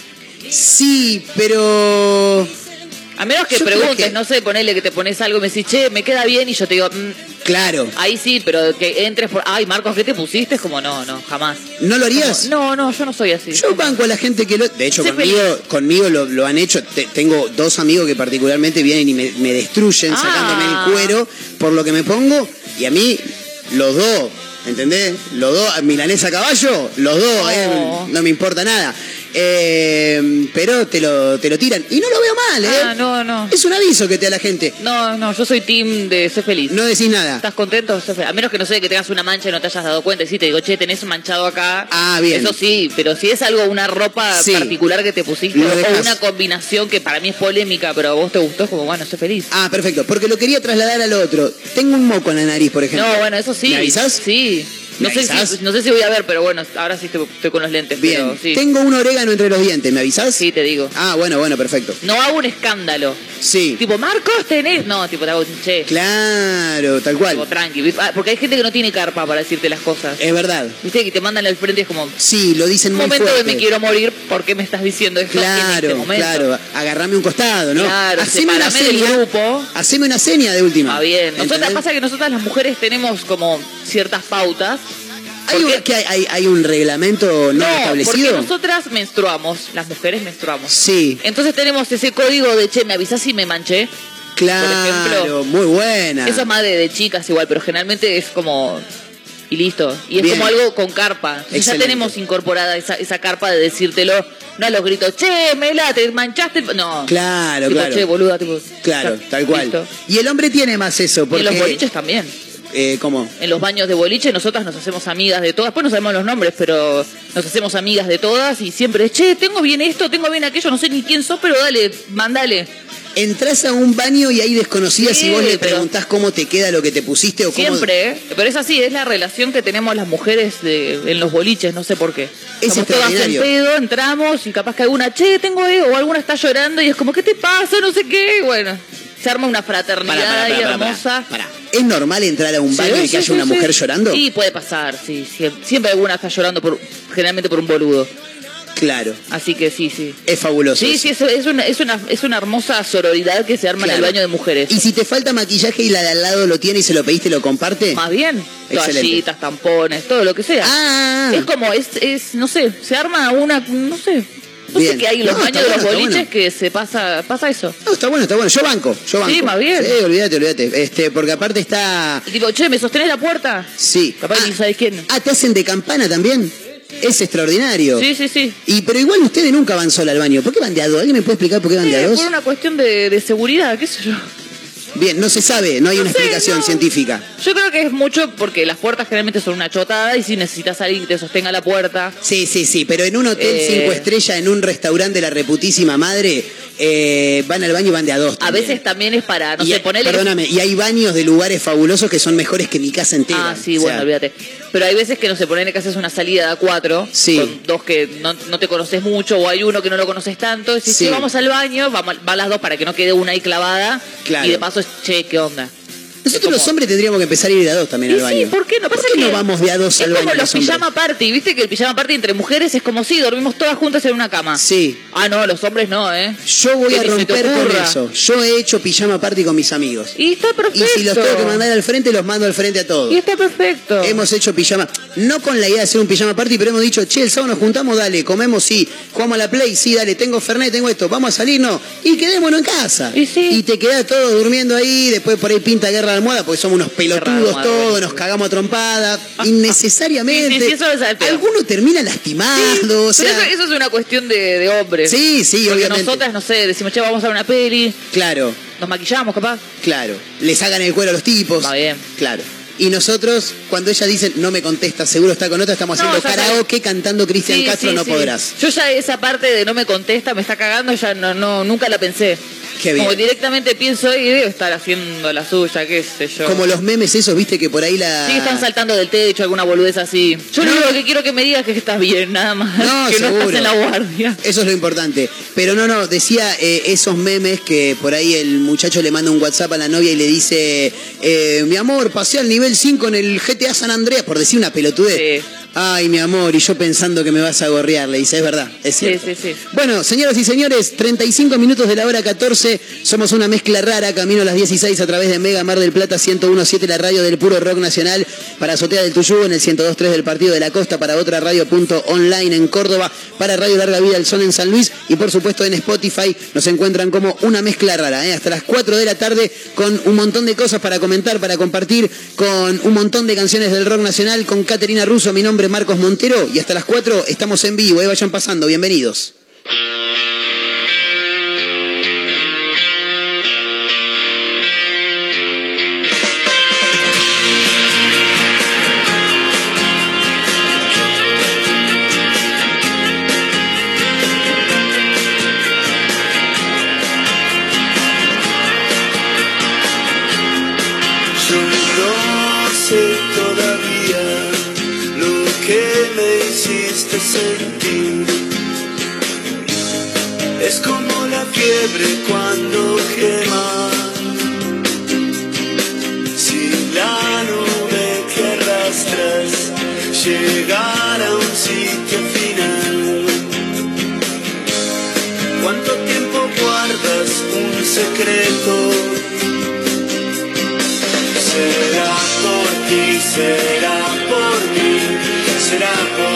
Sí, pero... a menos que Yo preguntes, que- no sé, ponele que te pones algo y me decís, che, me queda bien, y yo te digo, "Mm", Claro. ahí sí, pero que entres por, ay, Marcos, ¿qué te pusiste? Es como, no, no, jamás. ¿No lo harías? Como, no, no, yo no soy así. Yo banco a la gente que lo... De hecho, conmigo, conmigo lo, lo han hecho. Te- tengo dos amigos que particularmente vienen y me, me destruyen Ah. sacándome el cuero por lo que me pongo. Y a mí, los dos, ¿entendés? Los dos, milanesa a caballo, los dos, eh, Oh. no me importa nada. Eh, pero te lo, te lo tiran. Y no lo veo mal, ¿eh? Ah, no, no. Es un aviso que te da la gente. No, no, yo soy team de ser feliz. No decís nada. ¿Estás contento? Sé feliz. A menos que no sé, que tengas una mancha y no te hayas dado cuenta. Y sí, te digo, che, tenés manchado acá. Ah, bien. Eso sí, pero si es algo, una ropa Sí. particular que te pusiste, o una combinación que para mí es polémica, pero a vos te gustó, es como, bueno, sé feliz. Ah, perfecto. Porque lo quería trasladar al otro. Tengo un moco en la nariz, por ejemplo. No, bueno, eso sí. ¿Me avisás? Sí. No ¿Me sé, si, no sé si voy a ver, pero bueno, ahora sí estoy, estoy con los lentes. Bien, pero sí. tengo un orégano entre los dientes, ¿me avisás? Sí, te digo. Ah, bueno, bueno, perfecto. No hago un escándalo. Sí, Tipo, Marcos, tenés. No, tipo, te hago un che. claro, tal Tipo, cual. tranqui. Ah, Porque hay gente que no tiene carpa para decirte las cosas. Es verdad. Viste que te mandan al frente es como. Sí, lo dicen Un muy momento fuerte. que me quiero morir, ¿por qué me estás diciendo esto en Claro, este momento? claro. Agarrame un costado, ¿no? Claro, Haceme una del seña. grupo. Haceme una seña de última. Ah, bien. Nosotras pasa que nosotras las mujeres tenemos como ciertas pautas. ¿Hay, ¿Por un, que hay, hay- hay un reglamento no, porque establecido? nosotras menstruamos, las mujeres menstruamos. Sí, Entonces tenemos ese código de, che, me avisás si me manché. claro, ejemplo, muy buena. Eso es más de, de chicas igual, pero generalmente es como... Y listo. Y es Bien. como algo con carpa. Ya tenemos incorporada esa, esa carpa de decírtelo. No a los gritos, che, Mela, te manchaste. el-". No. Claro, Tipo, claro. che, boluda, tipo. Claro, tal cual. listo. Y el hombre tiene más eso, Y porque... en los boliches también. Eh, ¿Cómo? En los baños de boliche nosotras nos hacemos amigas de todas. Pues no sabemos los nombres, pero nos hacemos amigas de todas y siempre es, che, tengo bien esto, tengo bien aquello, no sé ni quién sos, pero dale, mandale. Entrás a un baño y hay desconocidas Sí, y vos le preguntás cómo te queda lo que te pusiste o cómo... Siempre, ¿eh? pero es así, es la relación que tenemos las mujeres de, en los boliches, no sé por qué. Es Estamos todas en pedo, entramos y capaz que alguna, che, tengo eh", o alguna está llorando y es como, ¿qué te pasa? No sé qué, bueno, se arma una fraternidad Pará, pará, ahí pará, hermosa. ¿Es normal entrar a un baño Sí, y que sí, haya sí, una mujer llorando? Sí, puede pasar, sí, sí. Siempre alguna está llorando, por, generalmente por un boludo. Claro, Así que sí, sí. es fabuloso. Sí, eso. sí, eso es una, es una, es una hermosa sororidad que se arma en el baño de mujeres. Y si te falta maquillaje y la de al lado lo tiene y se lo pediste, ¿lo comparte? Más bien, Excelente. toallitas, tampones, todo lo que sea. Ah, Es como, es, es, no sé, se arma una, no sé. Bien. qué hay los No, baños de los bueno, boliches bueno. que se pasa, pasa eso. No, está bueno, está bueno. Yo banco, yo banco. Sí, más bien. Sí, olvídate, olvídate. Este, porque aparte está... Y tipo, che, ¿me sostenés la puerta? Sí. Capaz que ni sabes quién. Ah, ¿te hacen de campana también? Es extraordinario. Sí, sí, sí. Y pero igual ustedes nunca van sola al baño. ¿Por qué van de a dos? ¿Alguien me puede explicar por qué van de a Sí, dos? por una cuestión de, de seguridad, qué sé yo. Bien, no se sabe, no hay No una sé, explicación no. científica. Yo creo que es mucho porque las puertas generalmente son una chotada y si necesitas alguien que te sostenga la puerta. Sí, sí, sí, pero en un hotel Eh. cinco estrellas, en un restaurante de la reputísima madre, eh, van al baño y van de a dos. A veces también es para, no Y, sé, ponerle. Perdóname, y hay baños de lugares fabulosos que son mejores que mi casa entera. Ah, sí, O bueno, olvídate. Pero hay veces que no se ponen que haces una salida de a cuatro, Sí. con dos que no, no te conoces mucho, o hay uno que no lo conoces tanto, y si Sí. vamos al baño, vamos, van las dos para que no quede una ahí clavada, Claro. y de paso es, che, ¿qué onda? Nosotros Es los hombres tendríamos que empezar a ir de a dos también Y al sí, baño. ¿por qué no? ¿Por Pasa qué que no vamos de a dos es al baño? como los los pijama party, viste que el pijama party entre mujeres es como si dormimos todas juntas en una cama. Sí. Ah, no, los hombres no, ¿eh? Yo voy a romper con eso. Yo he hecho pijama party con mis amigos. Y está Y perfecto. si los tengo que mandar al frente, los mando al frente a todos. Y está perfecto. Hemos hecho pijama, no con la idea de hacer un pijama party, pero hemos dicho, che, el sábado nos juntamos, dale, comemos, sí, jugamos a la play, sí, dale, tengo Fernet, tengo esto, vamos a salir, no, y quedémonos en casa. Y sí. te quedás todos durmiendo ahí, después por ahí pinta guerra de almohada, porque somos unos pelotudos todos, nos cagamos a trompada, <laughs> innecesariamente. Sí, sí, eso es. Alguno termina lastimado, o Pero eso, eso es una cuestión de, de hombres. Sí, sí, Porque obviamente. nosotras, no sé, decimos, che, vamos a ver una peli, claro, nos maquillamos, capaz. claro, le sacan el cuero a los tipos. Va bien. Claro. Y nosotros, cuando ella dice, no me contesta, seguro está con otra, estamos No, haciendo sabes. karaoke cantando Cristian Sí, Castro, sí, no sí. podrás. Yo ya esa parte de no me contesta, me está cagando, ya no, no nunca la pensé. Qué bien. Como directamente pienso y debe estar haciendo la suya, qué sé yo. Como los memes esos, viste que por ahí la... Sí, están saltando del techo, alguna boludez así. Yo lo único que quiero que me digas es que estás bien, nada más. No, <laughs> que no estás en la guardia. Eso es lo importante. Pero no, no, decía eh, esos memes que por ahí el muchacho le manda un WhatsApp a la novia y le dice, eh, mi amor, pasé al nivel 5 en el GTA San Andreas, por decir una pelotudez. Sí. Ay, mi amor, y yo pensando que me vas a gorrear, le dice, es verdad, es Sí, cierto. sí, sí. Bueno, señoras y señores, 35 minutos de la hora 14, somos una mezcla rara, camino a las 16 a través de Mega Mar del Plata 1017, la radio del puro rock nacional, para Azotea del Tuyú, en el 102.3 del Partido de la Costa, para otra radio punto online en Córdoba, para Radio Larga Vida del Sol en San Luis, y por supuesto en Spotify nos encuentran como una mezcla rara, ¿eh? hasta las 4 de la tarde con un montón de cosas para comentar, para compartir, con un montón de canciones del rock nacional, con Caterina Russo, mi nombre Marcos Montero, y hasta las 4 estamos en vivo, ¿eh? vayan pasando, bienvenidos. Es como la fiebre cuando quema. Si la nube que arrastras llegara a un sitio final. ¿Cuánto tiempo guardas un secreto? Será por ti, será por mí, será por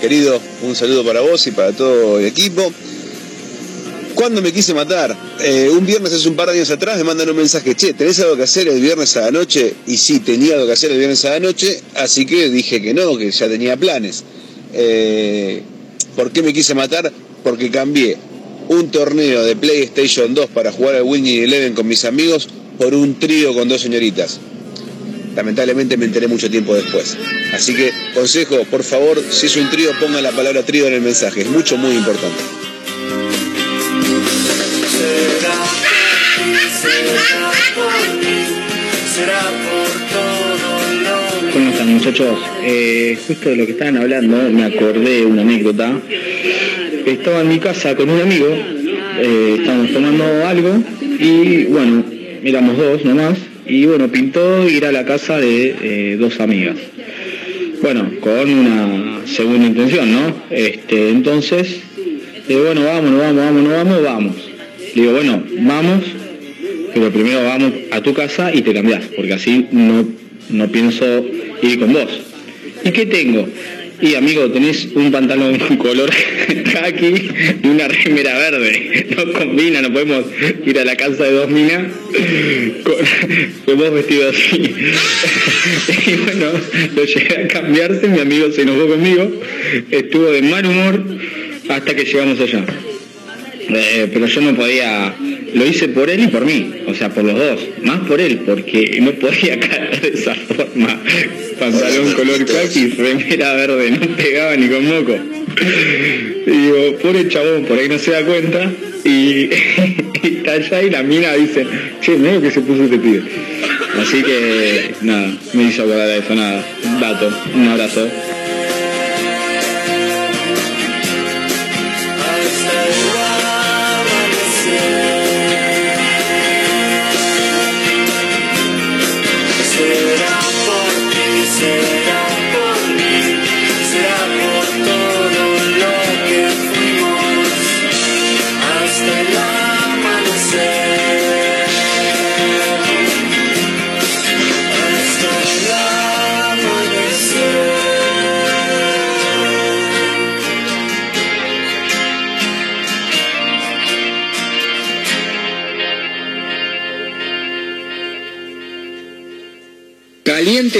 querido? Un saludo para vos y para todo el equipo. ¿Cuándo me quise matar? Eh, un viernes hace un par de años atrás me mandan un mensaje, che, ¿tenés algo que hacer el viernes a la noche? Y sí, tenía algo que hacer el viernes a la noche, así que dije que no, que ya tenía planes. Eh, ¿Por qué me quise matar? Porque cambié un torneo de PlayStation 2 para jugar al Winning Eleven con mis amigos por un trío con dos señoritas. Lamentablemente me enteré mucho tiempo después. Así que, consejo, por favor, si es un trío, ponga la palabra trío en el mensaje. Es mucho, muy importante. ¿Cómo están muchachos? Eh, justo de lo que estaban hablando, me acordé de una anécdota. Estaba en mi casa con un amigo, eh, estábamos tomando algo y bueno, éramos dos nomás y bueno, pintó ir a la casa de eh, dos amigas. Bueno, con una segunda intención, ¿no? Este, entonces, bueno, vamos, vamos, vamos, vamos, vamos. Le digo, bueno, vamos, pero primero vamos a tu casa y te cambiás, porque así no, no pienso ir con vos. ¿Y qué tengo? Y amigo, tenés un pantalón <laughs> color khaki y una remera verde. No combina, no podemos ir a la casa de dos minas con, vos vestido así. <laughs> Y bueno, lo llegué a cambiarse, mi amigo se enojó conmigo, estuvo de mal humor hasta que llegamos allá. Eh, pero yo no podía, lo hice por él y por mí, o sea, por los dos, más por él, porque no podía <laughs> caer de esa forma. Pantalón color khaki, remera verde, no pegaba ni con moco. Y digo, pobre chabón, por ahí no se da cuenta, y, <laughs> está allá y la mina dice, che, mira que se puso este pibe. Así que, nada, me hizo acordar de eso, nada, dato, un abrazo.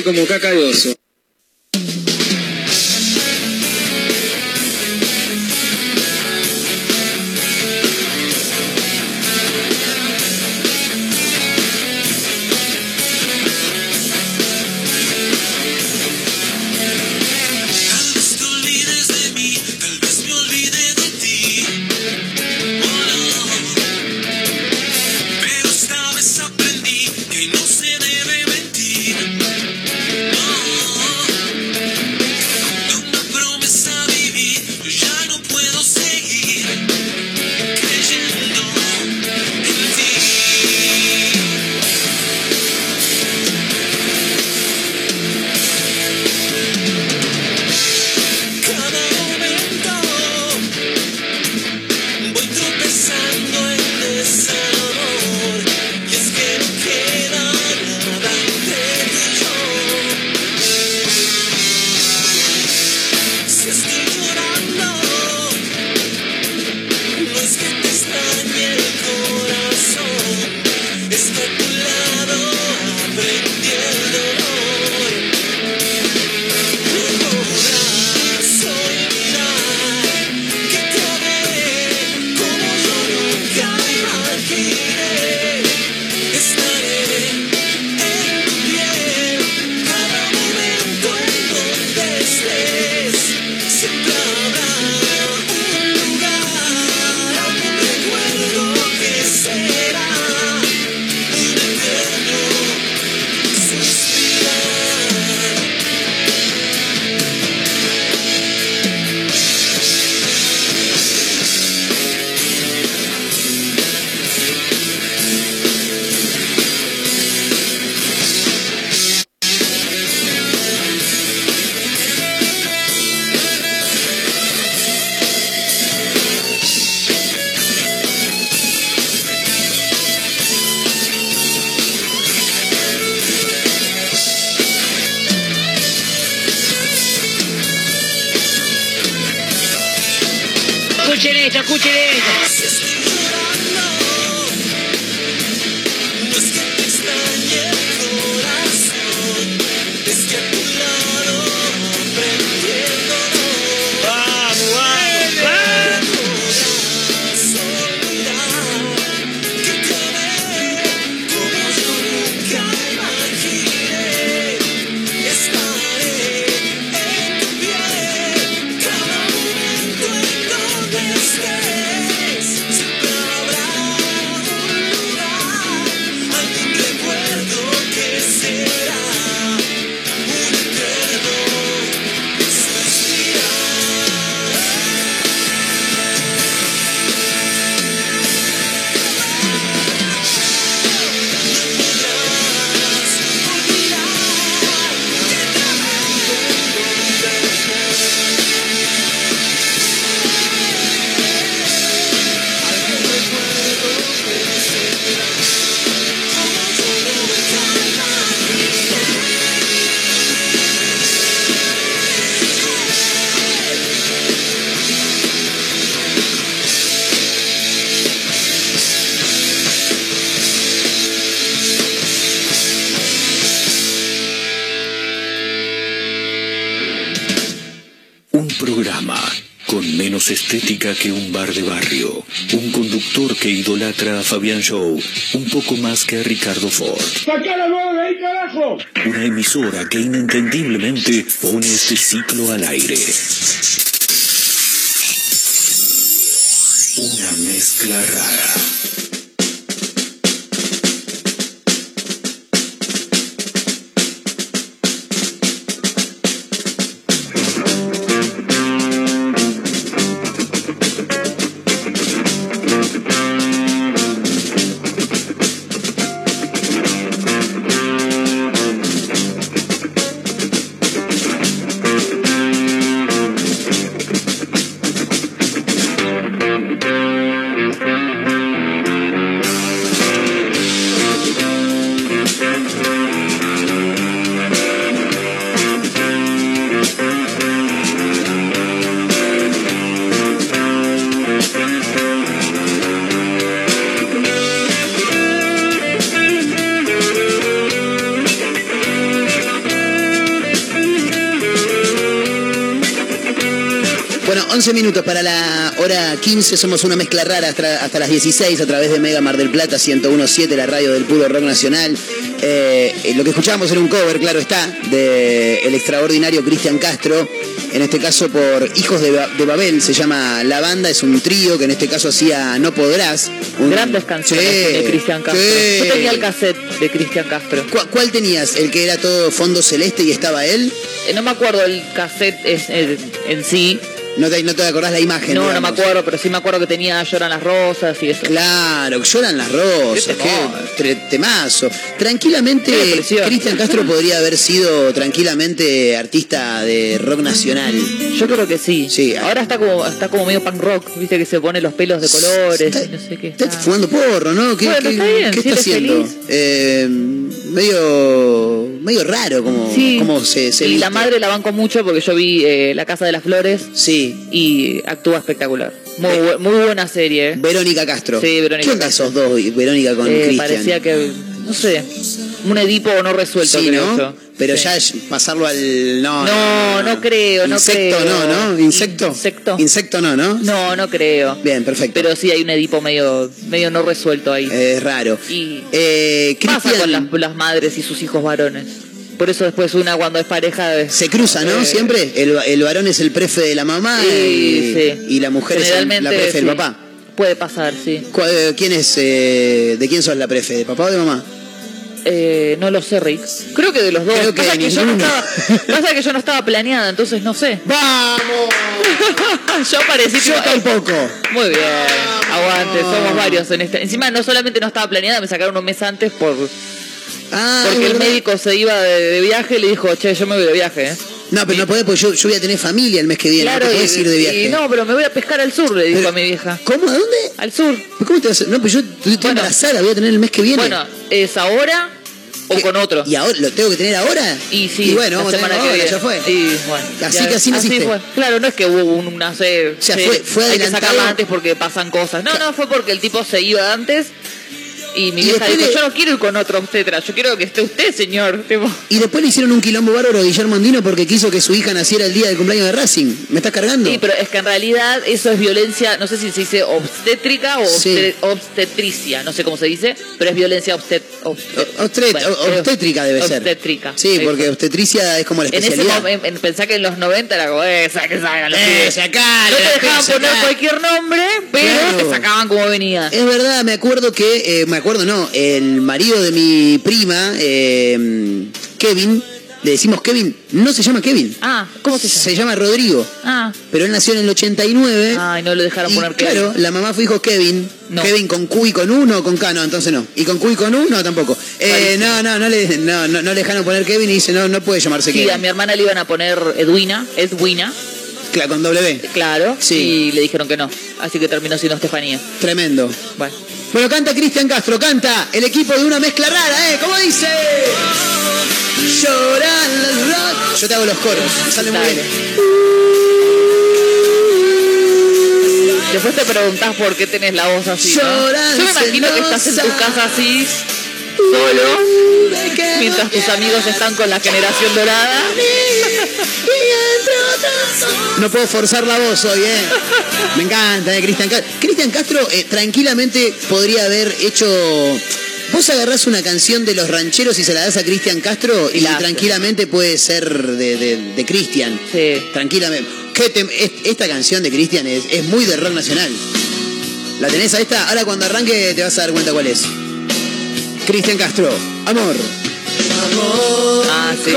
Como caca de oso. Fabián Show un poco más que a Ricardo Ford. Una emisora que inentendiblemente pone este ciclo al aire. Una mezcla rara. Minutos para la hora 15, somos una mezcla rara hasta, hasta las 16 a través de Mega Mar del Plata 1017, la radio del puro rock nacional. Eh, eh, lo que escuchábamos era un cover, claro está, de el extraordinario Cristian Castro, en este caso por Hijos de, Ba- de Babel, se llama la banda, es un trío que en este caso hacía No Podrás. Un- Grandes canciones Sí, de Cristian Castro. sí. Yo tenía el cassette de Cristian Castro. ¿Cuál, cuál tenías? ¿El que era todo fondo celeste y estaba él? Eh, No me acuerdo el cassette es- en sí. No te, no te acordás la imagen. No, no me acuerdo, pero sí me acuerdo que tenía Lloran las Rosas y eso. Claro, lloran las rosas, Qué temazo. Tranquilamente. Cristian Castro podría haber sido tranquilamente artista de rock nacional. Yo creo que sí. Sí. Ahora está como está como medio punk rock, viste que se pone los pelos de colores Está, y no sé qué. está Está. fumando porro, ¿no? ¿Qué, Bueno, qué- está bien, qué si está él es haciendo? Eh, medio, medio raro como, Sí. como se, se y la viste. madre la banco mucho porque yo vi eh, La Casa de las Flores Sí, y actúa espectacular. Muy, bu- muy buena serie. ¿eh? Verónica Castro. Sí, Verónica ¿Qué onda Castro. esos dos, Verónica con Eh, Cristian? parecía que, no sé, un Edipo no resuelto, Sí, creo ¿no? Pero Sí. ya es pasarlo al... No, No, no creo, no Insecto creo. no, ¿no? ¿Insecto? Insecto. Insecto no, ¿no? No, no creo. Bien, perfecto. Pero sí hay un Edipo medio, medio no resuelto ahí. Es raro. Y Eh, pasa con las, las madres y sus hijos varones. Por eso después una cuando es pareja... es- se cruza, ¿no? Eh, Siempre. El, el varón es el prefe de la mamá y, sí. y la mujer es el- la prefe del papá. Puede pasar, sí. ¿Cu- eh, ¿Quién es? eh, ¿De quién sos la prefe? ¿De papá o de mamá? Eh, no lo sé, Rick. Creo que de los dos. Creo que pasa, que yo no estaba, pasa que yo no estaba planeada, entonces no sé. ¡Vamos! <laughs> yo parecí Yo que- tampoco. Muy bien, aguante, somos varios en esta. Encima no solamente no estaba planeada, me sacaron un mes antes por Ah, porque el médico se iba de, de viaje y le dijo, che, yo me voy de viaje, ¿eh? No, pero no podés porque yo, yo voy a tener familia el mes que viene. Claro, no te podés y, ir de viaje. y no, pero me voy a pescar al sur, le dijo Pero- a mi vieja. ¿Cómo? ¿A dónde? Al sur. ¿Pero ¿Cómo te vas a.? No, pero yo estoy Bueno. embarazada, voy a tener el mes que viene. Bueno, es ahora O con otro. ¿Y ahora lo tengo que tener ahora? Y sí, bueno, vamos a que ahora, ya fue. Y bueno, Así ya- que así naciste. fue. Claro, no es que hubo un- una sé, sea, sí, fue- fue hay que adelantado. sacarla antes porque pasan cosas. No, no, fue porque el tipo se iba antes y mi Y vieja después dijo, de- yo no quiero ir con otro obstetra, yo quiero que esté usted, señor. Y después le hicieron un quilombo bárbaro a Guillermo Andino porque quiso que su hija naciera el día del cumpleaños de Racing. ¿Me estás cargando? Sí, pero es que en realidad eso es violencia, no sé si se dice obstétrica o Sí. obstetricia, no sé cómo se dice, pero es violencia obstet, obstet- bueno, obstétrica debe ser. obstétrica. Sí, porque obstetricia es como la En ese especialidad. en- pensá que en los 90 era como, eh, sa- que salgan los Eh, No te dejaban poner cualquier nombre, pero Claro. te sacaban como venía. Es verdad, me acuerdo que, eh, me acuerdo no, el marido de mi prima, eh, Kevin, le decimos Kevin, no se llama Kevin, Ah, ¿cómo se llama? se llama Rodrigo, Ah, pero él nació en el 89. ay, no lo dejaron y poner claro, la mamá fue hijo Kevin. No. Kevin con Q y con U, no con K, no, entonces no. Y con Q y con U, no, tampoco. Eh, no, no, no le, no, no, no le dejaron poner Kevin y dice, no, no puede llamarse Sí, Kevin. a mi hermana le iban a poner Edwina, Edwina, Claro, con W. claro, Sí. y le dijeron que no. Así que terminó siendo Estefanía. Tremendo. Bueno. Bueno, canta Cristian Castro, canta el equipo de una mezcla rara, ¿eh? ¿Cómo dice? Lloran las Yo te hago los coros, sale muy bien. Después te preguntás por qué tenés la voz así. ¿no? Yo me imagino que estás en tu casa así, solo, mientras tus amigos están con la generación dorada. No puedo forzar la voz hoy, ¿eh? Me encanta, ¿eh? Cristian Castro. Cristian Castro eh, tranquilamente podría haber hecho... Vos agarrás una canción de los rancheros y se la das a Cristian Castro y, tranquilamente puede ser de, de, de Cristian. Sí. Tranquilamente. ¿Qué tem- es- esta canción de Cristian es, es muy de rock nacional. ¿La tenés a esta? Ahora cuando arranque te vas a dar cuenta cuál es. Cristian Castro, amor. Ah, sí.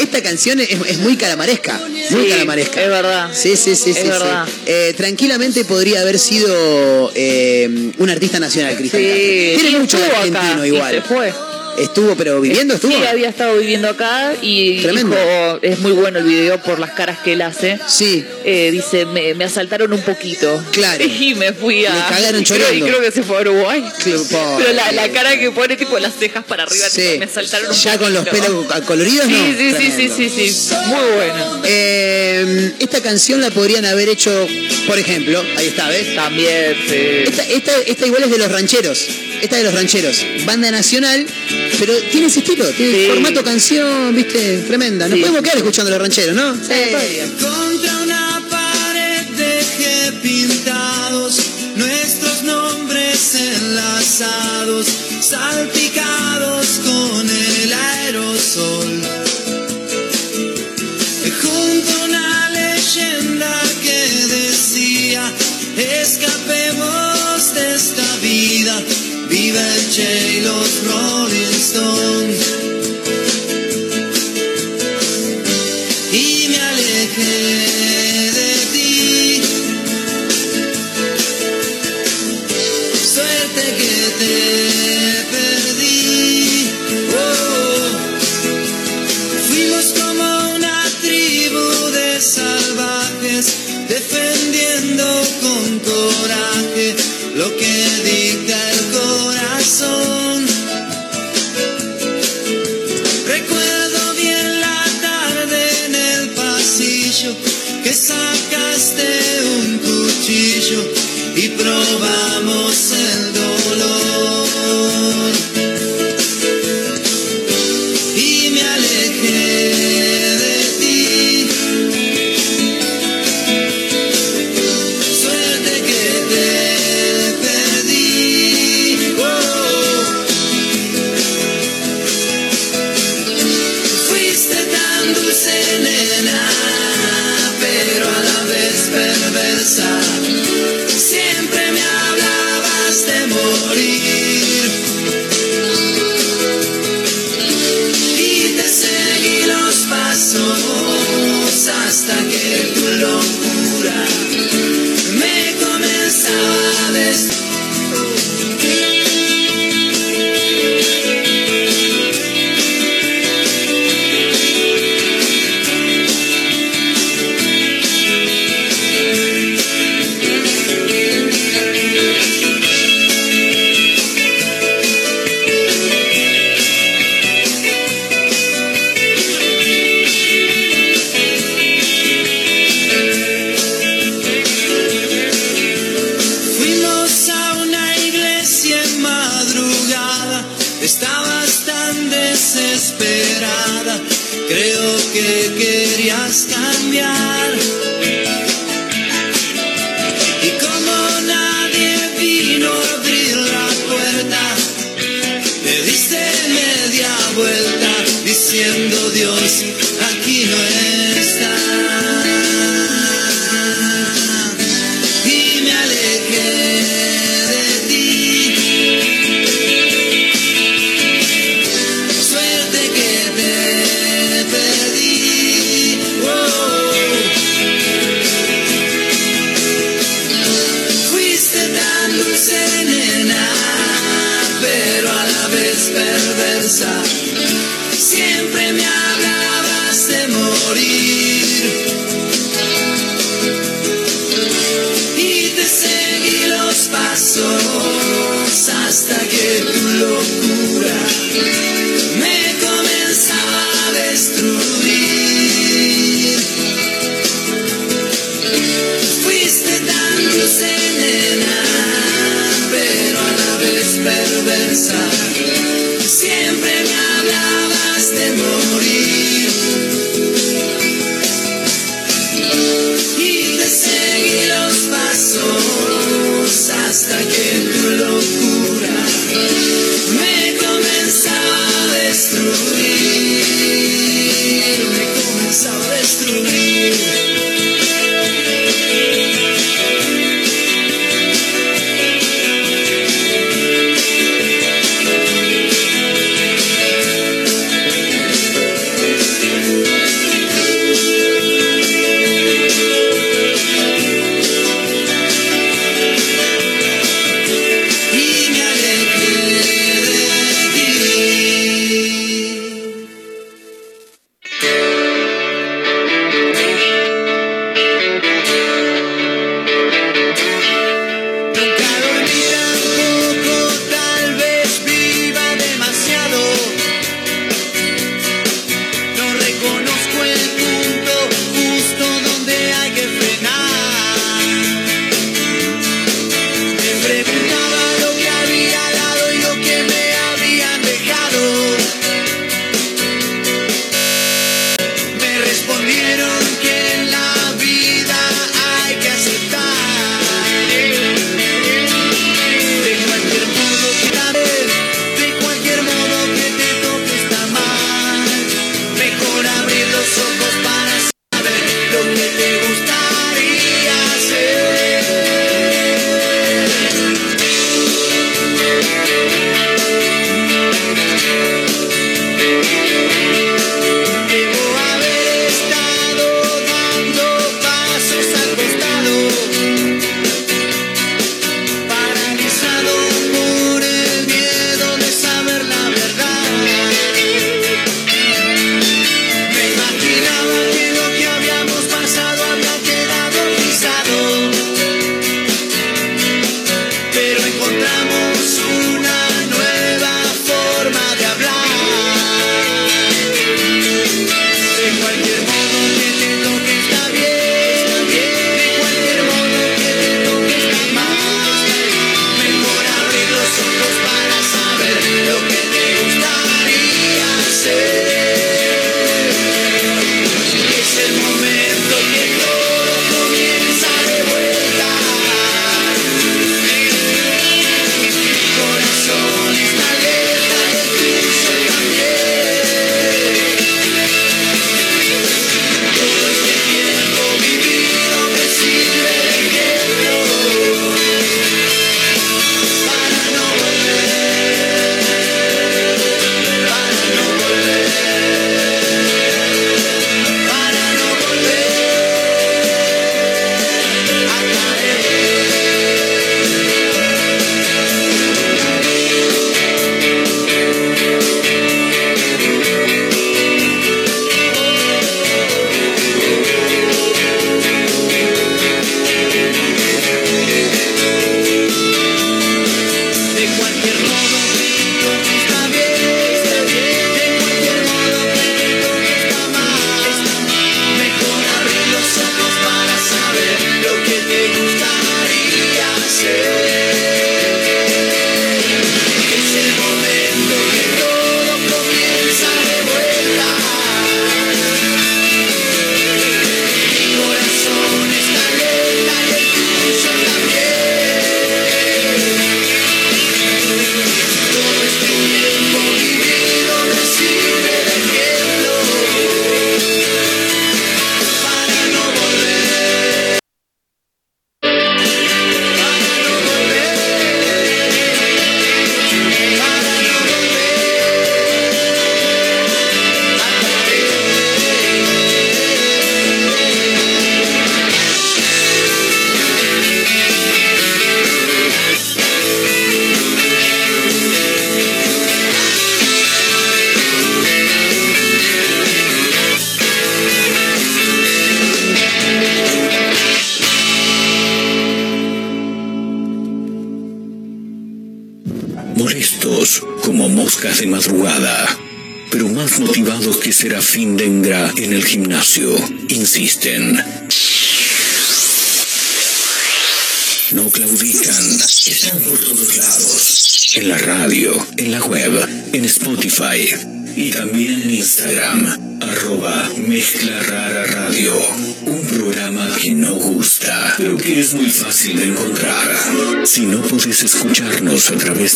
Esta canción es, es muy calamaresca. Muy Sí, calamaresca. es verdad. Sí, sí, sí, Es sí. sí. verdad. Eh, tranquilamente podría haber sido eh, un artista nacional, Cristian Sí, Castro. Tiene mucho de argentino acá, y igual. se fue. Estuvo, pero viviendo estuvo. Sí, había estado viviendo acá y Tremendo. dijo, es muy bueno el video por las caras que él hace. Sí. Eh, dice, me, me asaltaron un poquito. Claro. <laughs> Y me fui a... Le cagaron y creo, y creo que se fue a Uruguay. <laughs> Pero la, la cara que pone, tipo, las cejas para arriba, Sí. tipo, me asaltaron un Ya con los poquito. pelos coloridos, ¿no? Sí, sí, sí, sí, Tremendo. sí, sí. Muy bueno. Eh, esta canción la podrían haber hecho, por ejemplo, ahí está, ¿ves? También, sí. Esta, esta, esta igual es de los rancheros. Esta de los rancheros. Banda nacional, pero tiene ese estilo, tiene Sí. formato canción, viste, tremenda. Nos Sí, podemos sí, quedar sí. escuchando los rancheros, ¿no? podría. Contra una pared dejé pintados nuestros nombres enlazados, salpicados con el aerosol. Viva el Che y los Rolling Stones.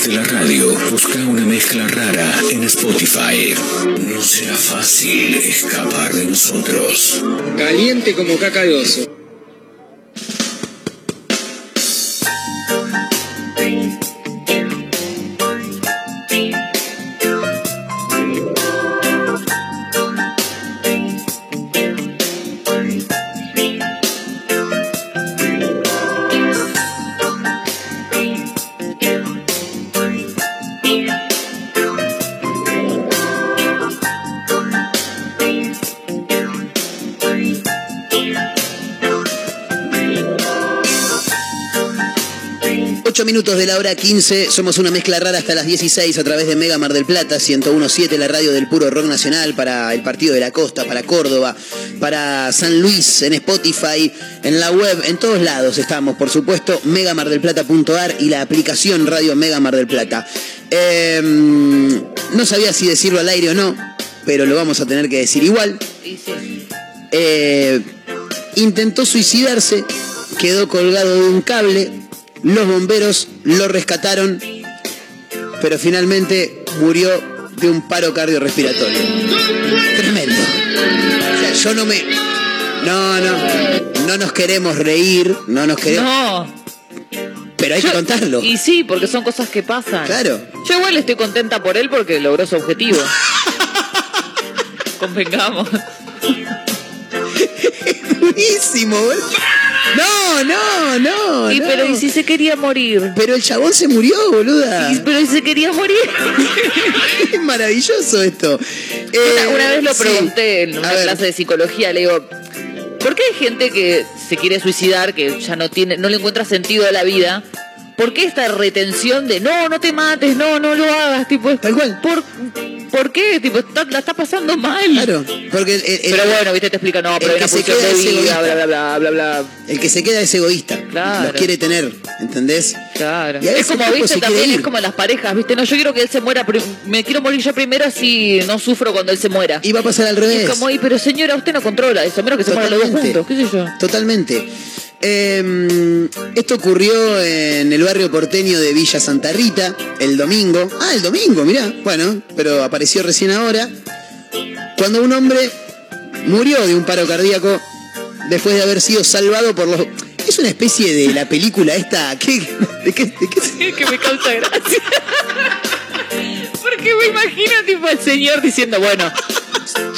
De la radio, busca una mezcla rara en Spotify. No será fácil escapar de nosotros. Caliente como caca de oso. La hora 15, somos una mezcla rara hasta las 16 a través de Mega Mar del Plata, 1017, la radio del puro rock nacional para el Partido de la Costa, para Córdoba, para San Luis, en Spotify, en la web, en todos lados estamos, por supuesto, megamardelplata.ar y la aplicación Radio Mega Mar del Plata. Eh, no sabía si decirlo al aire o no, pero lo vamos a tener que decir igual. Eh, intentó suicidarse, quedó colgado de un cable, los bomberos lo rescataron, pero finalmente murió de un paro cardiorrespiratorio. Tremendo. O sea, yo no me... No, no, no nos queremos reír, no nos queremos... No. Pero hay que contarlo. Y sí, porque son cosas que pasan. Claro. Yo igual estoy contenta por él porque logró su objetivo. <laughs> Convengamos. Buenísimo, boludo. No, no, no. Y no. pero ¿y si se quería morir? Pero el chabón se murió, boluda. Y- pero ¿y si se quería morir? <laughs> Es maravilloso esto. Una, Eh, una vez lo sí. pregunté en A una ver. clase de psicología, le digo, ¿por qué hay gente que se quiere suicidar, que ya no tiene, no le encuentra sentido a la vida? ¿Por qué esta retención de no, no te mates, no, no lo hagas? Tipo, Tal cual. ¿Por, ¿por qué? Tipo, está- la está pasando mal. Claro, porque el, el- Pero bueno, viste, te explica, no, pero el hay que se queda de es vida, egoísta. bla, bla, bla, bla, bla. el que se queda es egoísta. Claro. Los quiere tener, ¿entendés? Claro. Y Es como, viste, se también es como las parejas, viste, no, yo quiero que él se muera, me quiero morir yo primero así no sufro cuando él se muera. Y va a pasar al Y revés. es como, "Ay, pero señora, usted no controla eso, menos que se mueran los dos juntos, qué sé yo. Totalmente. Eh, esto ocurrió en el barrio porteño de Villa Santa Rita el domingo. Ah, el domingo, mirá. Bueno, pero apareció recién ahora. Cuando un hombre murió de un paro cardíaco después de haber sido salvado por los. Es una especie de la película esta. ¿Qué? ¿De <laughs> que me causa gracia. Porque me imagino tipo al señor diciendo, bueno,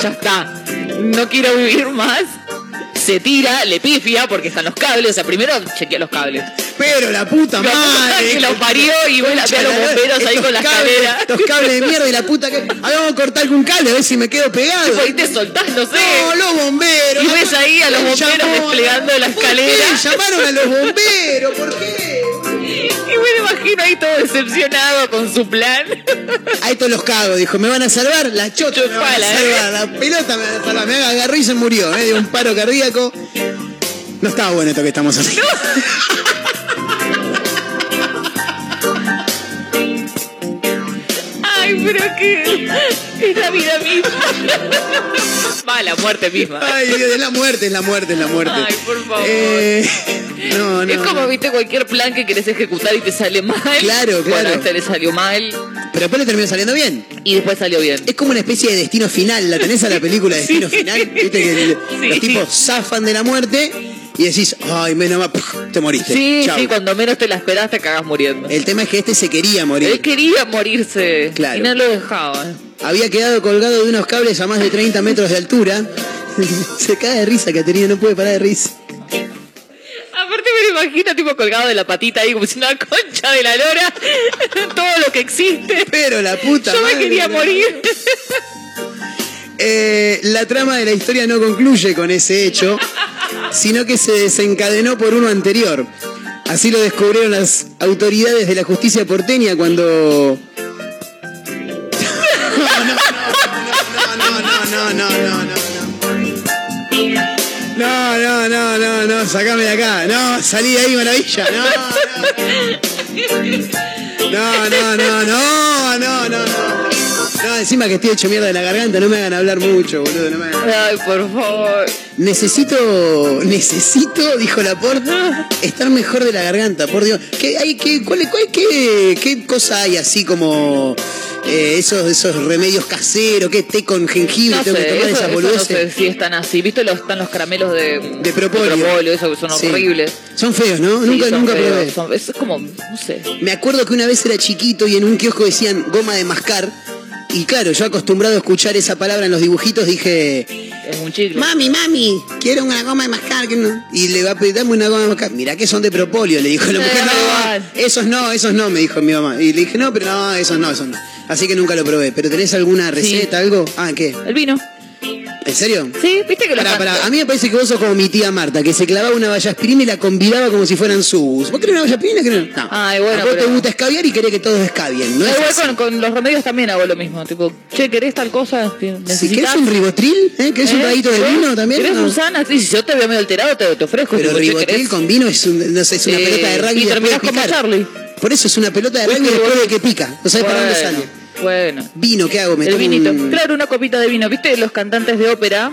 ya está, no quiero vivir más. Se tira, le pifia porque están los cables. O sea, primero chequea los cables. Pero la puta La madre. que lo parió y ve, a los bomberos ahí con la cables, escalera. Estos cables de mierda y la puta que. A ver, vamos a cortar algún cable a ver si me quedo pegado. Ahí te soltás, no sé. No, los bomberos. Y ves ahí a los bomberos Llamó- desplegando la ¿Por escalera. qué? Llamaron a los bomberos, ¿por qué? Y me imagino ahí todo decepcionado con su plan. A estos los cago, dijo, me van a salvar, la chota me van a Chupala, salvar, la pelota me van a salvar, me agarró y se murió, eh, de un paro cardíaco. No estaba bueno esto que estamos haciendo. Ay, pero que es la vida misma. Va, la muerte misma. Ay, Dios, es la muerte, es la muerte, es la muerte. Ay, por favor. Eh, no, no. es como, viste, cualquier plan que querés ejecutar y te sale mal. Claro, claro. Bueno, a este le salió mal Pero después le terminó saliendo bien. y después salió bien. Es como una especie de destino final. ¿La tenés a la película Destino Sí. Final? Viste que Sí. los tipos zafan de la muerte y decís, ay, menos mal, te moriste. Sí, Chau. sí, cuando menos te la esperás te cagas muriendo. El tema es que este se quería morir. Él quería morirse Claro. y no lo dejaba. Había quedado colgado de unos cables a más de 30 metros de altura. <laughs> se cae de risa, Caterina, no puede parar de risa. Aparte me lo imagino tipo colgado de la patita ahí como si una concha de la lora. <laughs> Todo lo que existe. Pero la puta Yo me quería morir. Eh, la trama de la historia no concluye con ese hecho, <laughs> sino que se desencadenó por uno anterior. Así lo descubrieron las autoridades de la justicia porteña cuando... No, no, no, no, no, no, no. No, no, no, no, no, sacame de acá. No, salí de ahí, maravilla. No, no, no, no, no, no. no no, encima que estoy hecho mierda de la garganta, no me hagan hablar mucho, boludo. No me hagan... Ay, por favor. Necesito, necesito, dijo la porta, estar mejor de la garganta, por Dios. ¿Qué, hay, qué, cuál, cuál- qué, qué cosa hay así como eh, esos, esos remedios caseros? ¿Qué té con jengibre? No tengo que sé, tomar eso, esas eso no boludeces? sé si están así. ¿Viste? Los, están los caramelos de, De propóleo. eso que son Sí. horribles. Son feos, ¿no? Sí, nunca, nunca feos, probé. son- es como, no sé. Me acuerdo que una vez era chiquito y en un kiosco decían goma de mascar. Y claro, yo acostumbrado a escuchar esa palabra en los dibujitos dije, Es un chicle. Mami, mami, quiero una goma de mascar. que no". Y le va a pedir, dame una goma de mascar. Mirá que son de propóleo, le dijo la mujer. No, esos no, esos no, me dijo mi mamá. Y le dije, no, pero no, esos no, esos no. Así que nunca lo probé. ¿Pero tenés alguna receta, algo? Ah, ¿qué? El vino. ¿En serio? Sí, viste que los Pará. A mí me parece que vos sos como mi tía Marta, que se clavaba una valla aspirina y la convidaba como si fueran subus. ¿Vos querés una valla aspirina? ¿Querés? No. Ay, bueno, A vos pero- te gusta escabiar y querés que todos escabien, ¿no? Es igual así. con, con los remedios también hago lo mismo. Tipo, che, ¿querés tal cosa? Si querés un ribotril, ¿eh? ¿Querés un ¿Eh? traguito de ¿Querés- vino también? ¿Querés No. Sí, si yo te veo medio alterado, te, te ofrezco. Pero tipo, ribotril ¿querés? con vino es, un- no sé, es una pelota de rugby y de terminás como. Charlie. Por eso es una pelota de rugby después de que pica. No sabes para dónde Bueno, sale. Bueno. Vino, ¿qué hago? Me El vinito. un- Claro, una copita de vino. ¿Viste los cantantes de ópera?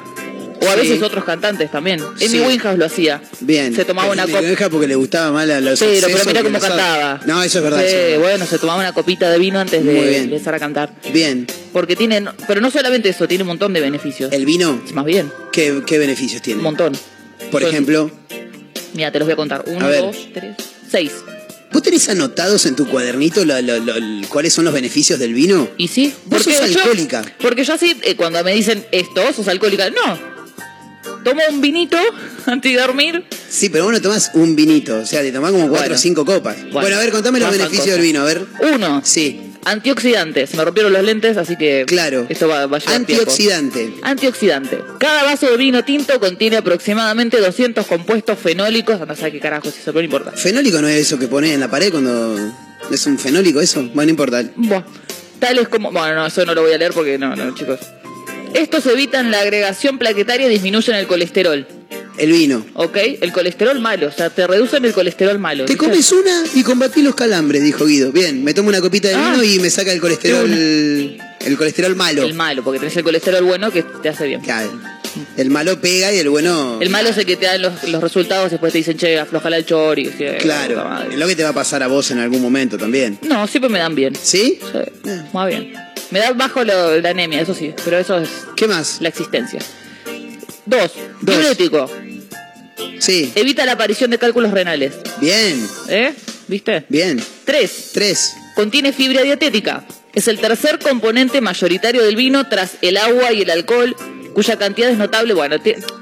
O a Sí. veces otros cantantes también. Amy Sí. Lo hacía. Bien. Se tomaba una deja porque le gustaba mal a los Pero, pero mira cómo cantaba. No, eso es verdad. Sí, eso es verdad. bueno, se tomaba una copita de vino antes de empezar a cantar. Bien. Porque tiene, pero no solamente eso, tiene un montón de beneficios. ¿El vino? Más bien, ¿Qué, qué beneficios tiene? un montón. Por Son- ejemplo, Mira, te los voy a contar. Uno, A dos, tres, seis. ¿Vos tenés anotados en tu cuadernito lo- lo- lo- cuáles son los beneficios del vino? Y sí, Vos porque sos yo, alcohólica. porque yo así, eh, cuando me dicen esto, sos alcohólica, no. Tomo un vinito <laughs> antes de dormir. Sí, pero vos no tomás un vinito, o sea, te tomás como cuatro Bueno. o cinco copas. Bueno, a ver, contame los pasan beneficios cosas. del vino, a ver. Uno, Sí, antioxidantes. Me rompieron los lentes, así que claro. esto va, va a llevar tiempo. Antioxidante. Antioxidante. Cada vaso de vino tinto contiene aproximadamente 200 compuestos fenólicos. No sé qué carajo es eso, pero no importa. ¿Fenólico no es eso que pones en la pared cuando... ¿Es un fenólico eso? Bueno, no importa. Buah. Tales como. Bueno, no, eso no lo voy a leer porque no, no, chicos. Estos evitan la agregación plaquetaria y disminuyen el colesterol. El vino. ¿Ok? El colesterol malo. O sea, te reducen el colesterol malo. Te comes una y combatís los calambres, dijo Guido. Bien, me tomo una copita de Ah. vino y me saca el colesterol... El colesterol malo. El malo, porque tenés el colesterol bueno que te hace bien. Claro. El malo pega y el bueno... El malo es el que te dan los, los resultados, después te dicen, che, aflojala el chori. Claro. madre. Lo que te va a pasar a vos en algún momento también. No, siempre me dan bien. ¿Sí? Sí, más bien. Me da bajo lo- la anemia, eso sí, pero eso es ¿Qué más? la existencia. Dos, Dos. diurético. Sí. Evita la aparición de cálculos renales. Bien, ¿Eh? ¿Viste? bien. Tres, Tres. contiene fibra dietética. Es el tercer componente mayoritario del vino tras el agua y el alcohol, cuya cantidad es notable. Bueno,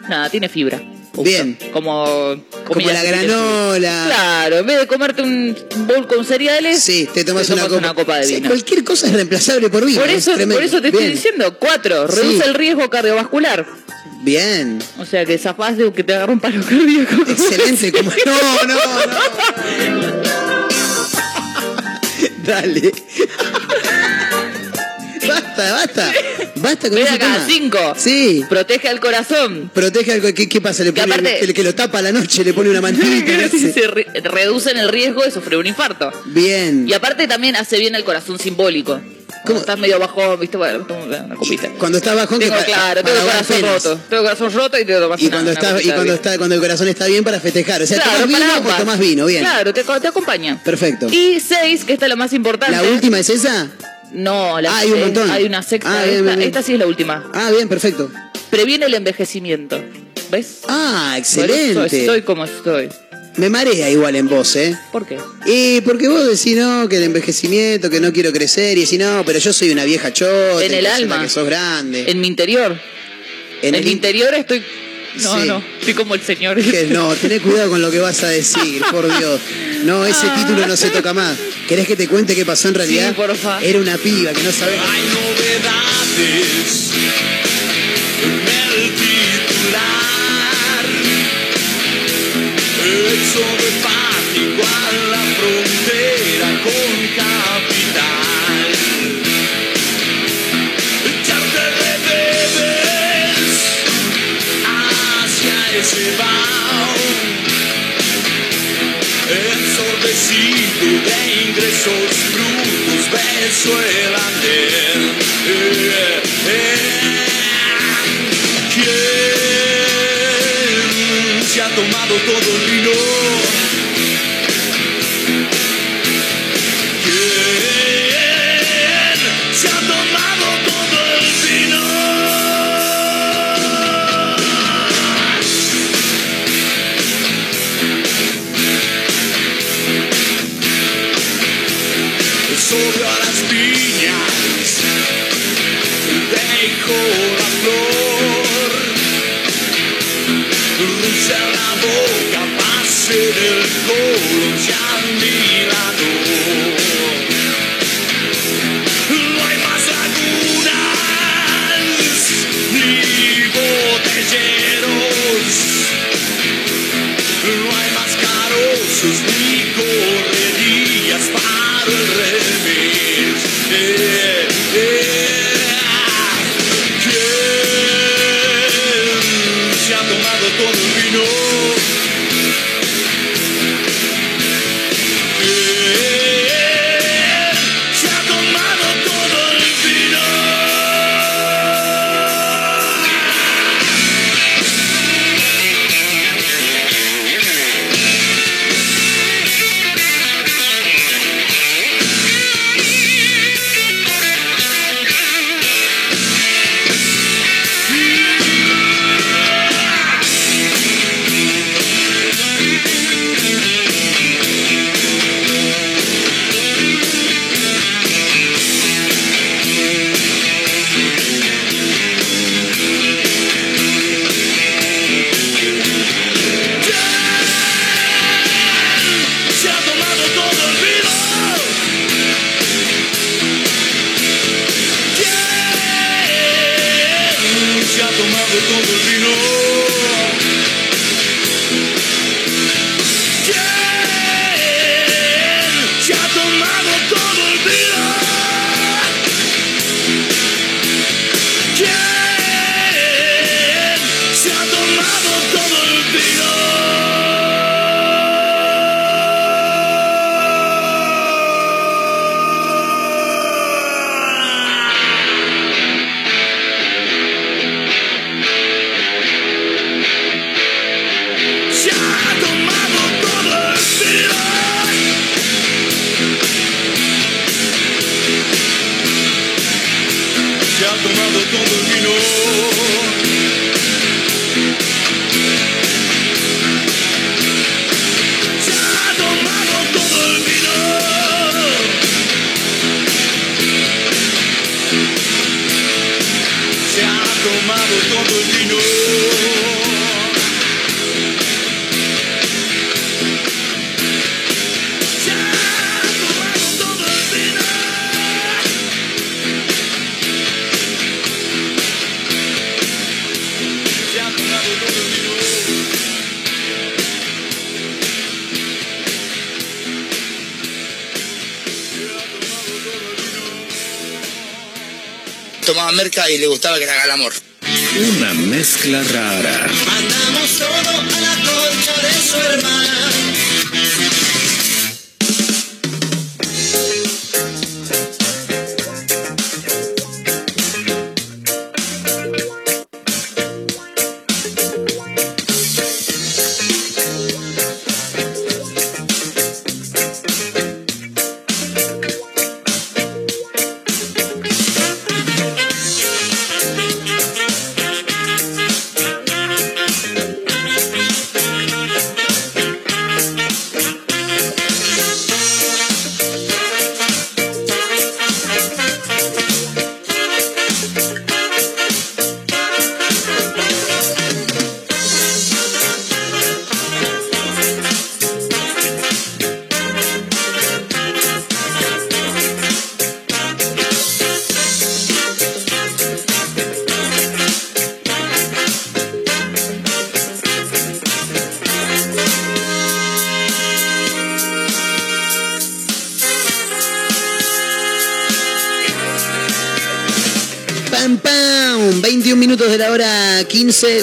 nada, tiene fibra. Bien. Como, Como la granola. Claro, en vez de comerte un bowl con cereales, Sí, te tomas, una, copa. de Sí, vino. cualquier cosa es reemplazable por vino. por, es eso, por eso te estoy diciendo. Cuatro, Sí. reduce el riesgo cardiovascular. Bien. O sea que zafás de que te agarre un paro cardíaco. Excelente. Como... <laughs> No, no, no. Dale. basta, basta. Basta con Ven ese acá, tema. cinco. Sí. Protege al corazón. Protege algo. ¿Qué, qué pasa? Le Que pone, aparte- el que lo tapa a la noche le pone una mantita. <laughs> Se re- reducen el riesgo de sufrir un infarto. Bien. Y aparte también hace bien al corazón simbólico. Como estás medio bajo, viste, bueno, una copita. Cuando estás bajón, Tengo, claro, tengo el corazón penas. roto. Tengo el corazón roto y te tomas Y una- cuando una está, y cuando está, cuando el corazón está bien para festejar. O sea, Claro, tomás vino ambas. tomás vino, bien. Claro, te, te acompaña. Perfecto. Y seis, que esta es la más importante. ¿La última es esa? No, la Ah, hay un montón. Hay una sexta. Ah, bien, esta, bien, bien. esta sí es la última. Ah, bien, perfecto. Previene el envejecimiento. ¿Ves? Ah, excelente. eso estoy como estoy. Me marea igual en vos, ¿eh? ¿Por qué? Y porque vos decís, no, que el envejecimiento, que no quiero crecer, y decís, no, pero yo soy una vieja chota. En el alma. Que sos grande. En mi interior. En En, el mi in- interior estoy. No, Sí. no. Estoy como el señor. Que no, tené cuidado con lo que vas a decir, <laughs> por Dios. No, ese título no se toca más. ¿Querés que te cuente qué pasó en realidad? Sí, porfa. Era una piba que no sabés. Hay novedades esos trucos beso el andén. Eh, eh. ¿Quién se ha tomado todo el vino?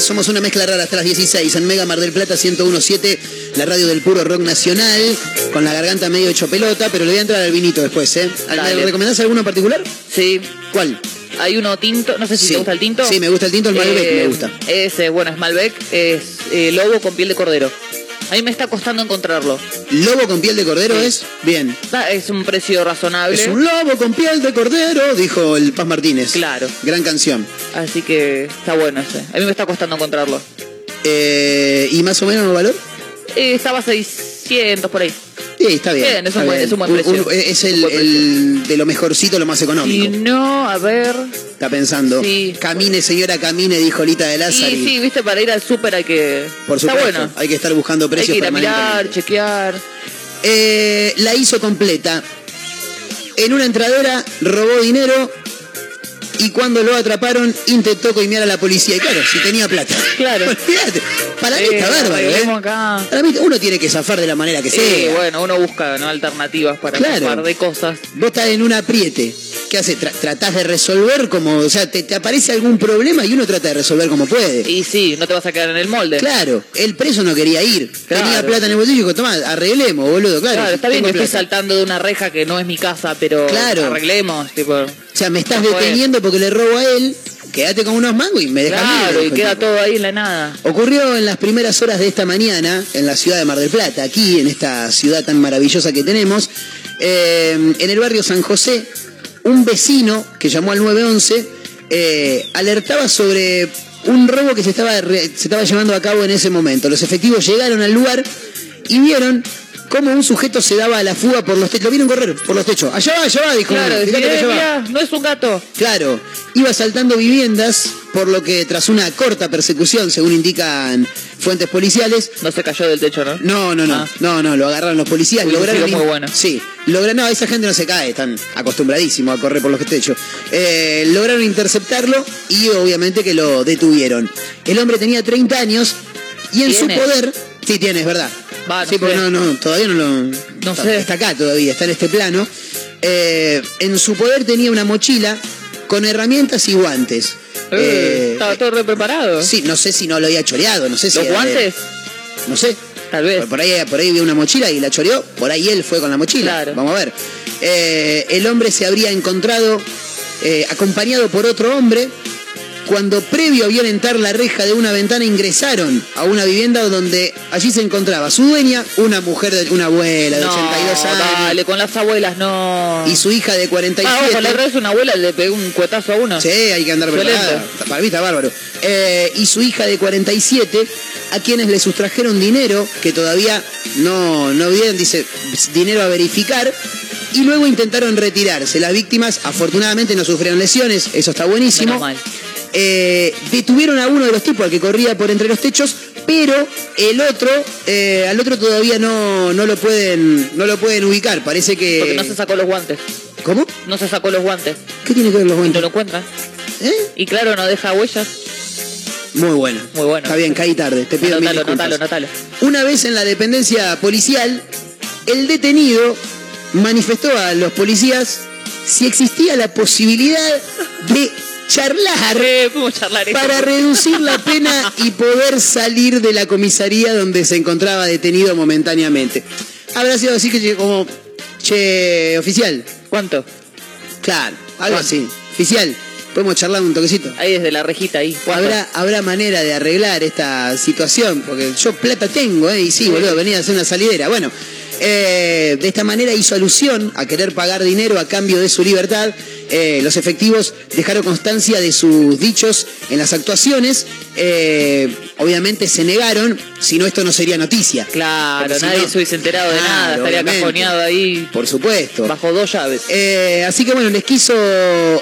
Somos una mezcla rara hasta las 16 en Mega Mar del Plata 1017, la radio del puro rock nacional, con la garganta medio hecho pelota, pero le voy a entrar al vinito después, ¿eh? ¿Me Dale. recomendás alguno en particular? Sí. ¿Cuál? Hay uno tinto, no sé si Sí. te gusta el tinto. Sí, me gusta el tinto, el Malbec Eh, me gusta. Ese, bueno, es Malbec, es eh, lobo con piel de cordero. A mí me está costando encontrarlo. ¿Lobo con piel de cordero Sí. es? Bien. Es un precio razonable. Es un lobo con piel de cordero, dijo el Paz Martínez. Claro. Gran canción. Así que está bueno ese. A mí me está costando encontrarlo. Eh, ¿Y más o menos el valor? Eh, estaba 600 por ahí. Sí, está bien. Bien, es un está buen- bien. es un buen precio. es el, de lo mejorcito, lo más Y económico. no, a ver. Está pensando. Sí. Camine, señora, camine, dijo Lita de Lázaro. Y sí, viste, para ir al súper hay que. Por está supuesto, bueno. hay que estar buscando Hay precios que ir a mirar, permanentemente. chequear. Eh, la hizo completa. En una entradera robó dinero y cuando lo atraparon intentó coimear a la policía. Y claro, si tenía plata. Claro. <laughs> Olvídate. Para mí Eh, está bárbaro, ¿eh? acá. Para mí uno tiene que zafar de la manera que Sí, sea. bueno, uno busca ¿no? alternativas para Claro. un par de cosas. Vos estás en un apriete. ¿Qué haces? Tra- tratás de resolver como, o sea, te, te aparece algún problema y uno trata de resolver como puede. Y sí, no te vas a quedar en el molde. Claro, el preso no quería ir. Claro. Tenía plata en el bolsillo y dijo, tomá, arreglemos, boludo, claro. Claro, está bien que estoy plata". saltando de una reja que no es mi casa, pero Claro. arreglemos, tipo. O sea, me estás deteniendo porque le robo a él, quédate con unos mangos y me dejas libre, Claro, y dijo el queda todo ahí en la nada. Ocurrió en las primeras horas de esta mañana en la ciudad de Mar del Plata, aquí en esta ciudad tan maravillosa que tenemos, eh, en el barrio San José, un vecino que llamó al 911 eh, alertaba sobre un robo que se estaba, se estaba llevando a cabo en ese momento. Los efectivos llegaron al lugar y vieron cómo un sujeto se daba a la fuga por los techos. Lo vieron correr por los techos. Allá va, allá va, dijo. Claro, uno. Fíjate que "Eh, allá va". no es un gato. Claro, iba saltando viviendas, por lo que tras una corta persecución, según indican fuentes policiales, No se cayó del techo, ¿no? no, no, no, Ah. no, no, lo agarraron los policías, lograron... muy bueno. Sí, lograron, no, esa gente no se cae, están acostumbradísimos a correr por los techos. Eh, lograron interceptarlo y obviamente que lo detuvieron. El hombre tenía 30 años y en su poder... Sí, tiene, es verdad. Va, no sí, porque sé. no, no, todavía no lo... No está, sé. está acá todavía, está en este plano. Eh, en su poder tenía una mochila con herramientas y guantes. Eh, Eh, estaba todo re preparado. Sí, no sé si no lo había choreado, no sé si... ¿Los era guantes? no sé. Tal vez. Por, por ahí, por ahí vi una mochila y la choreó, por ahí él fue con la mochila. Claro. Vamos a ver. Eh, el hombre se habría encontrado eh, acompañado por otro hombre cuando previo a violentar la reja de una ventana ingresaron a una vivienda donde allí se encontraba su dueña, una mujer de una abuela de no, 82 años dale, con las abuelas no. y su hija de 47. Ah, ojo, la otra vez una abuela le pegó un cuetazo a uno. Sí, hay que andar preparada. Para mí está bárbaro. Eh, y su hija de 47, a quienes le sustrajeron dinero, que todavía no, no vieron, dice, dinero a verificar, y luego intentaron retirarse. Las víctimas, afortunadamente, no sufrieron lesiones, eso está buenísimo. Menos mal. Eh, detuvieron a uno de los tipos, al que corría por entre los techos, pero el otro, eh, al otro todavía no, no lo pueden, no lo pueden ubicar. Parece que. Porque no se sacó los guantes. ¿Cómo? No se sacó los guantes. ¿Qué tiene que ver los Y no guantes? lo encuentran. ¿Eh? Y claro, no deja huellas. Muy bueno. Muy bueno. Está bien, caí tarde. Te pido mil Notalo, disculpas. notalo, notalo. Una vez en la dependencia policial, el detenido manifestó a los policías si existía la posibilidad de charlar podemos charlar esto. para reducir la pena y poder salir de la comisaría donde se encontraba detenido momentáneamente. Habrá sido así que como, che, oficial, ¿Cuánto? claro, algo ¿Cuánto? así. Oficial, podemos charlar un toquecito. Ahí desde la rejita ahí. ¿Cuánto? ¿Habrá, habrá manera de arreglar esta situación, porque yo plata tengo, ¿eh? Y sí, boludo, venía a hacer una salidera. Bueno, eh, de esta manera hizo alusión a querer pagar dinero a cambio de su libertad. Eh, los efectivos dejaron constancia de sus dichos en las actuaciones. Eh, obviamente se negaron, si no esto no sería noticia. Claro, si nadie no- se hubiese enterado de Claro, nada. Estaría cajoneado ahí Por supuesto. bajo dos llaves. Eh, así que bueno, les quiso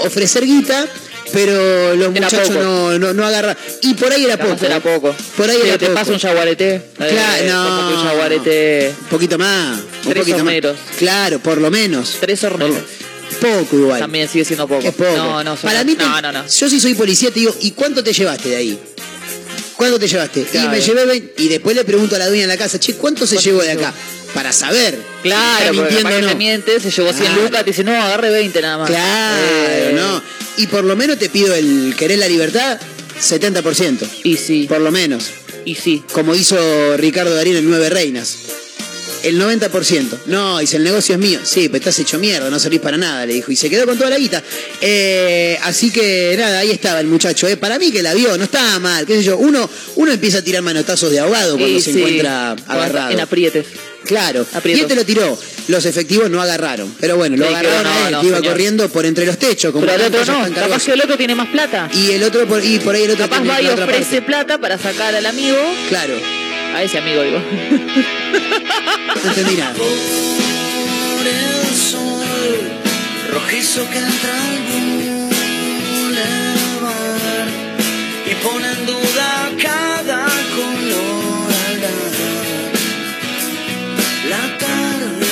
ofrecer guita, pero los Era muchachos no, no, no agarraron. Y por ahí era Capaz poco. era poco. Por ahí Sí, era te poco. pasa un jaguarete. Claro, no. Como que un jaguarete. Un poquito más. Un Tres poquito horneros. más. Claro, por lo menos. Tres horneros. Poco igual. También sigue siendo poco. Es poco. No, no, Para mí, te- no, no, no. yo si soy policía te digo, ¿y cuánto te llevaste de ahí? ¿Cuánto te llevaste? Claro. Y me llevé 20. Y después le pregunto a la dueña en la casa, che, ¿cuánto se ¿Cuánto llevó de acá? Para saber. Claro, porque mintiendo no. te miente, se llevó 100 Claro. lucas, te dice, no, agarre 20 nada más. Claro, Eh, ¿no? Y por lo menos te pido el querer la libertad. 70%, Y sí, por lo menos. y sí. Como hizo Ricardo Darín en Nueve Reinas. El 90%. No, dice, el negocio es mío. Sí, pero estás hecho mierda, no servís para nada, le dijo. Y se quedó con toda la guita. Eh, así que nada, ahí estaba el muchacho. eh. Para mí que la vio, no estaba mal, qué sé yo. Uno, uno empieza a tirar manotazos de ahogado cuando se sí, encuentra agarrado. En aprietes. Claro. Aprietos. Y él te lo tiró. Los efectivos no agarraron. Pero bueno, lo Sí, agarraron no, a él, no, que iba señor. corriendo por entre los techos. Como Pero el otro no, capaz que el otro tiene más plata. Y el otro por, y por ahí el otro Capaz tiene va y ofrece plata para sacar al amigo, Claro, a ese amigo digo. entendí nada. por el sol rojizo que entra al bulevar y pone en duda cada color al dar la tarde.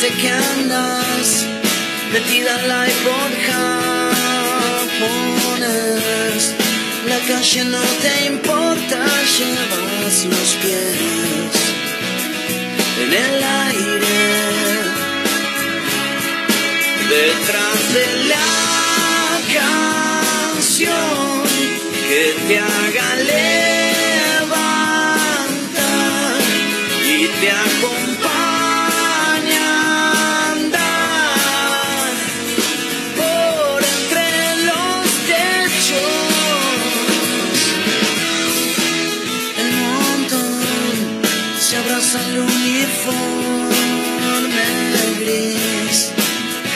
Sé que andas metida en la iPod japonés. La calle no te importa, llevas los pies en el aire. Detrás de la canción que te haga levantar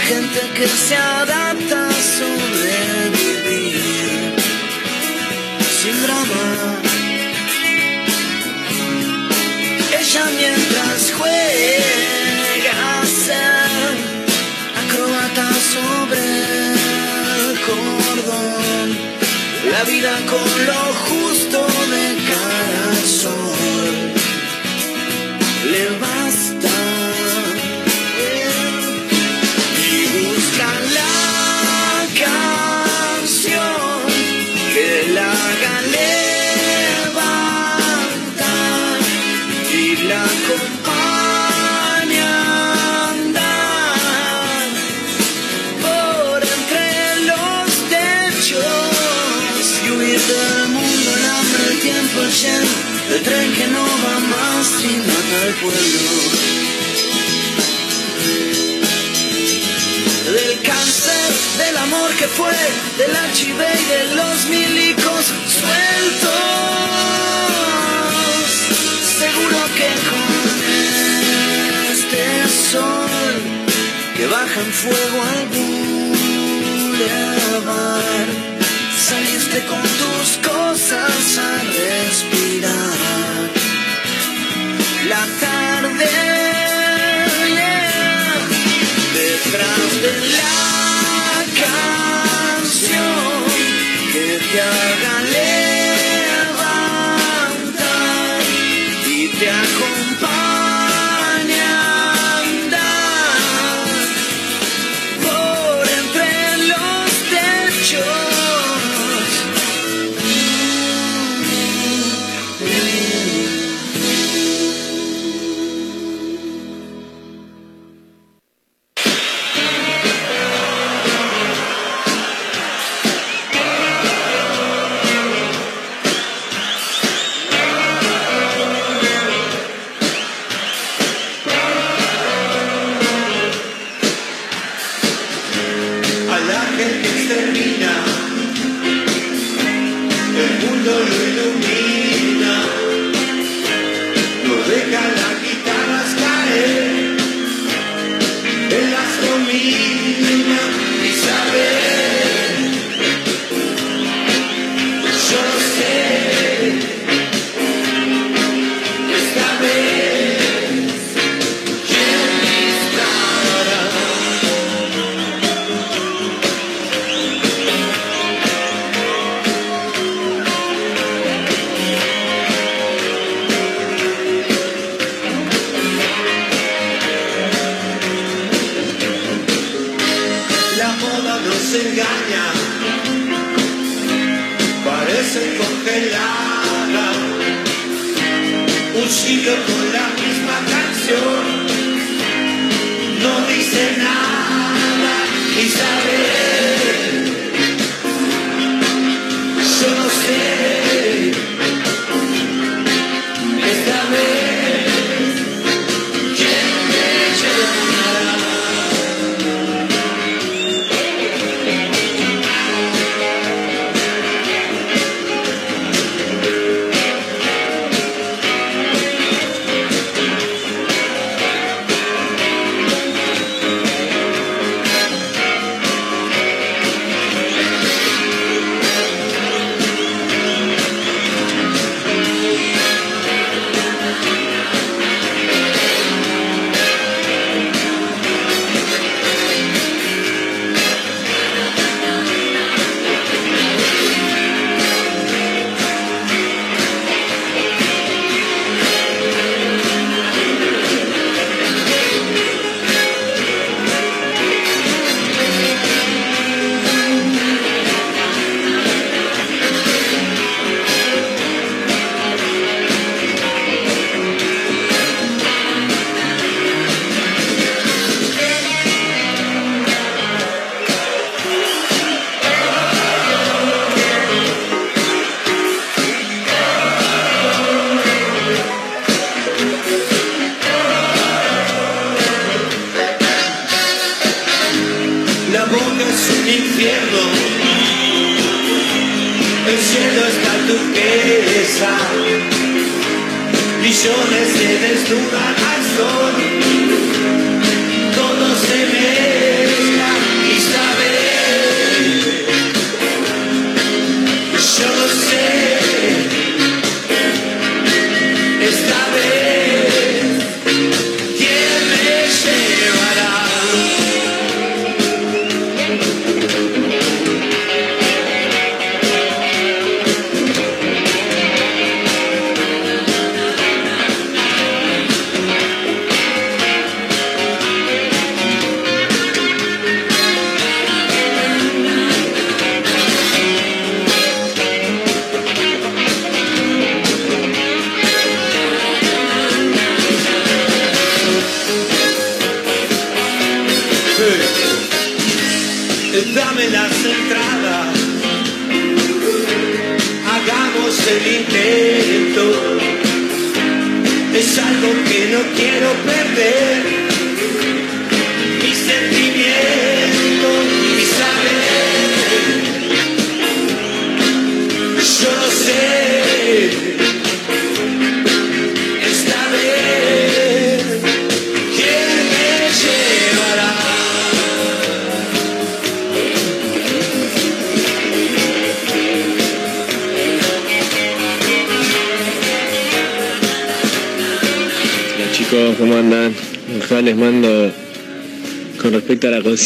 Gente que se adapta a sobrevivir sin drama. Ella mientras juega a ser acrobata sobre el cordón. La vida con lo justo Del cáncer, del amor que fue, del HIV y de los milicos sueltos. Seguro que con este sol que baja en fuego al bulevar. Saliste con tus cosas a respirar. La que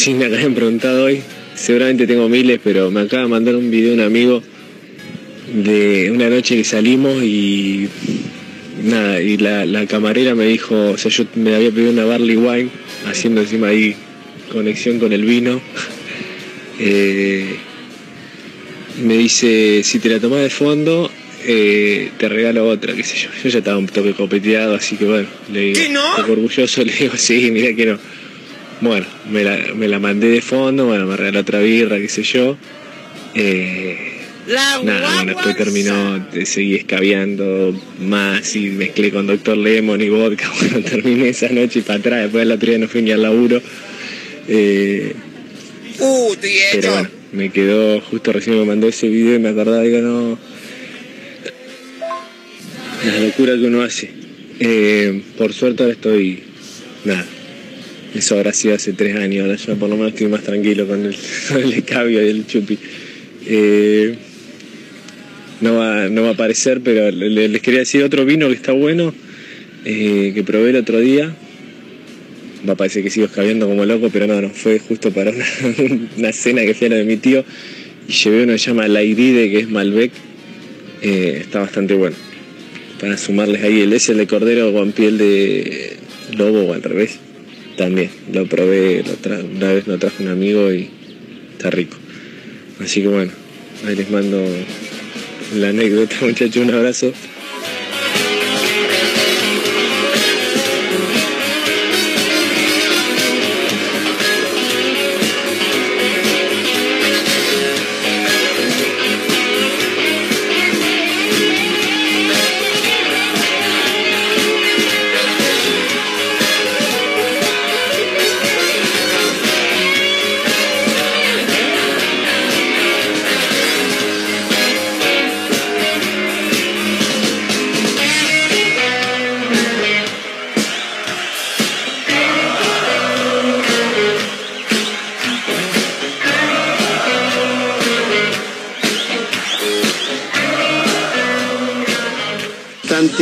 que habían preguntado hoy. Seguramente tengo miles, pero me acaba de mandar un video un amigo de una noche que salimos y nada, y la, la camarera me dijo, o sea, yo me había pedido una barley wine, haciendo encima ahí conexión con el vino. <laughs> Eh, me dice, si te la tomás de fondo, eh, te regalo otra, qué sé yo. Yo ya estaba un toque copeteado, así que bueno, le digo, ¿Que no? orgulloso, <laughs> le digo, sí, mira que no. Bueno, me la, me la mandé de fondo, bueno, me regaló otra birra, qué sé yo. Eh, nada, bueno, después terminó, te seguí escabeando más y mezclé con Doctor Lemon y vodka. <laughs> Bueno, terminé esa noche y para atrás, después del otro día no fui ni al laburo. Eh, Uh, pero bueno, me quedó, justo recién me mandó ese video y me acordaba, digo, no. La locura que uno hace. Eh, por suerte ahora estoy. Nada. Eso habrá sido hace tres años, ahora ya por lo menos estoy más tranquilo con el, <laughs> con el y el chupi. Eh, no, va, no va a aparecer, pero le- les quería decir otro vino que está bueno, eh, que probé el otro día. Va a parecer que sigo escabeando como loco, pero no, no, fue justo para una, <laughs> una cena que fui a la de mi tío y llevé uno que se llama La Iride, que es Malbec. Eh, está bastante bueno. Para sumarles ahí, el ese el de cordero con piel de lobo o al revés. También, lo probé, lo una vez lo trajo un amigo y está rico. Así que bueno, ahí les mando la anécdota, <laughs> muchachos, un abrazo.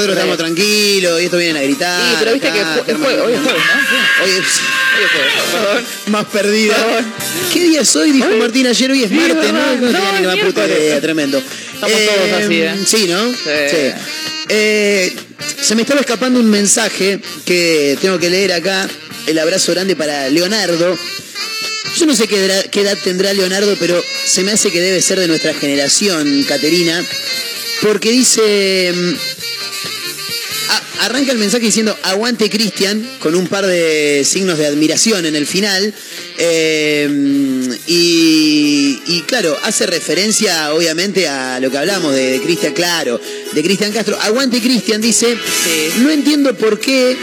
Nosotros estamos tranquilos y estos vienen a gritar. Sí, pero viste que acá, jueves, hoy es jueves, ¿no? Hoy es Hoy es jueves, perdón. más perdida. ¿Qué día es hoy? Dijo Martín ayer. Hoy es Sí, martes. ¿no? No, No, tenía ni es la puta idea, tremendo. Estamos todos así, ¿eh? Sí, ¿no? Sí. Eh, se me estaba escapando un mensaje que tengo que leer acá. El abrazo grande para Leonardo. Yo no sé qué edad, qué edad tendrá Leonardo, pero se me hace que debe ser de nuestra generación, Caterina. Porque dice. Arranca el mensaje diciendo aguante Cristian, con un par de signos de admiración en el final. Eh, y, claro, hace referencia obviamente a lo que hablamos de, Cristian, claro, de Cristian Castro. Aguante Cristian, dice, no entiendo por qué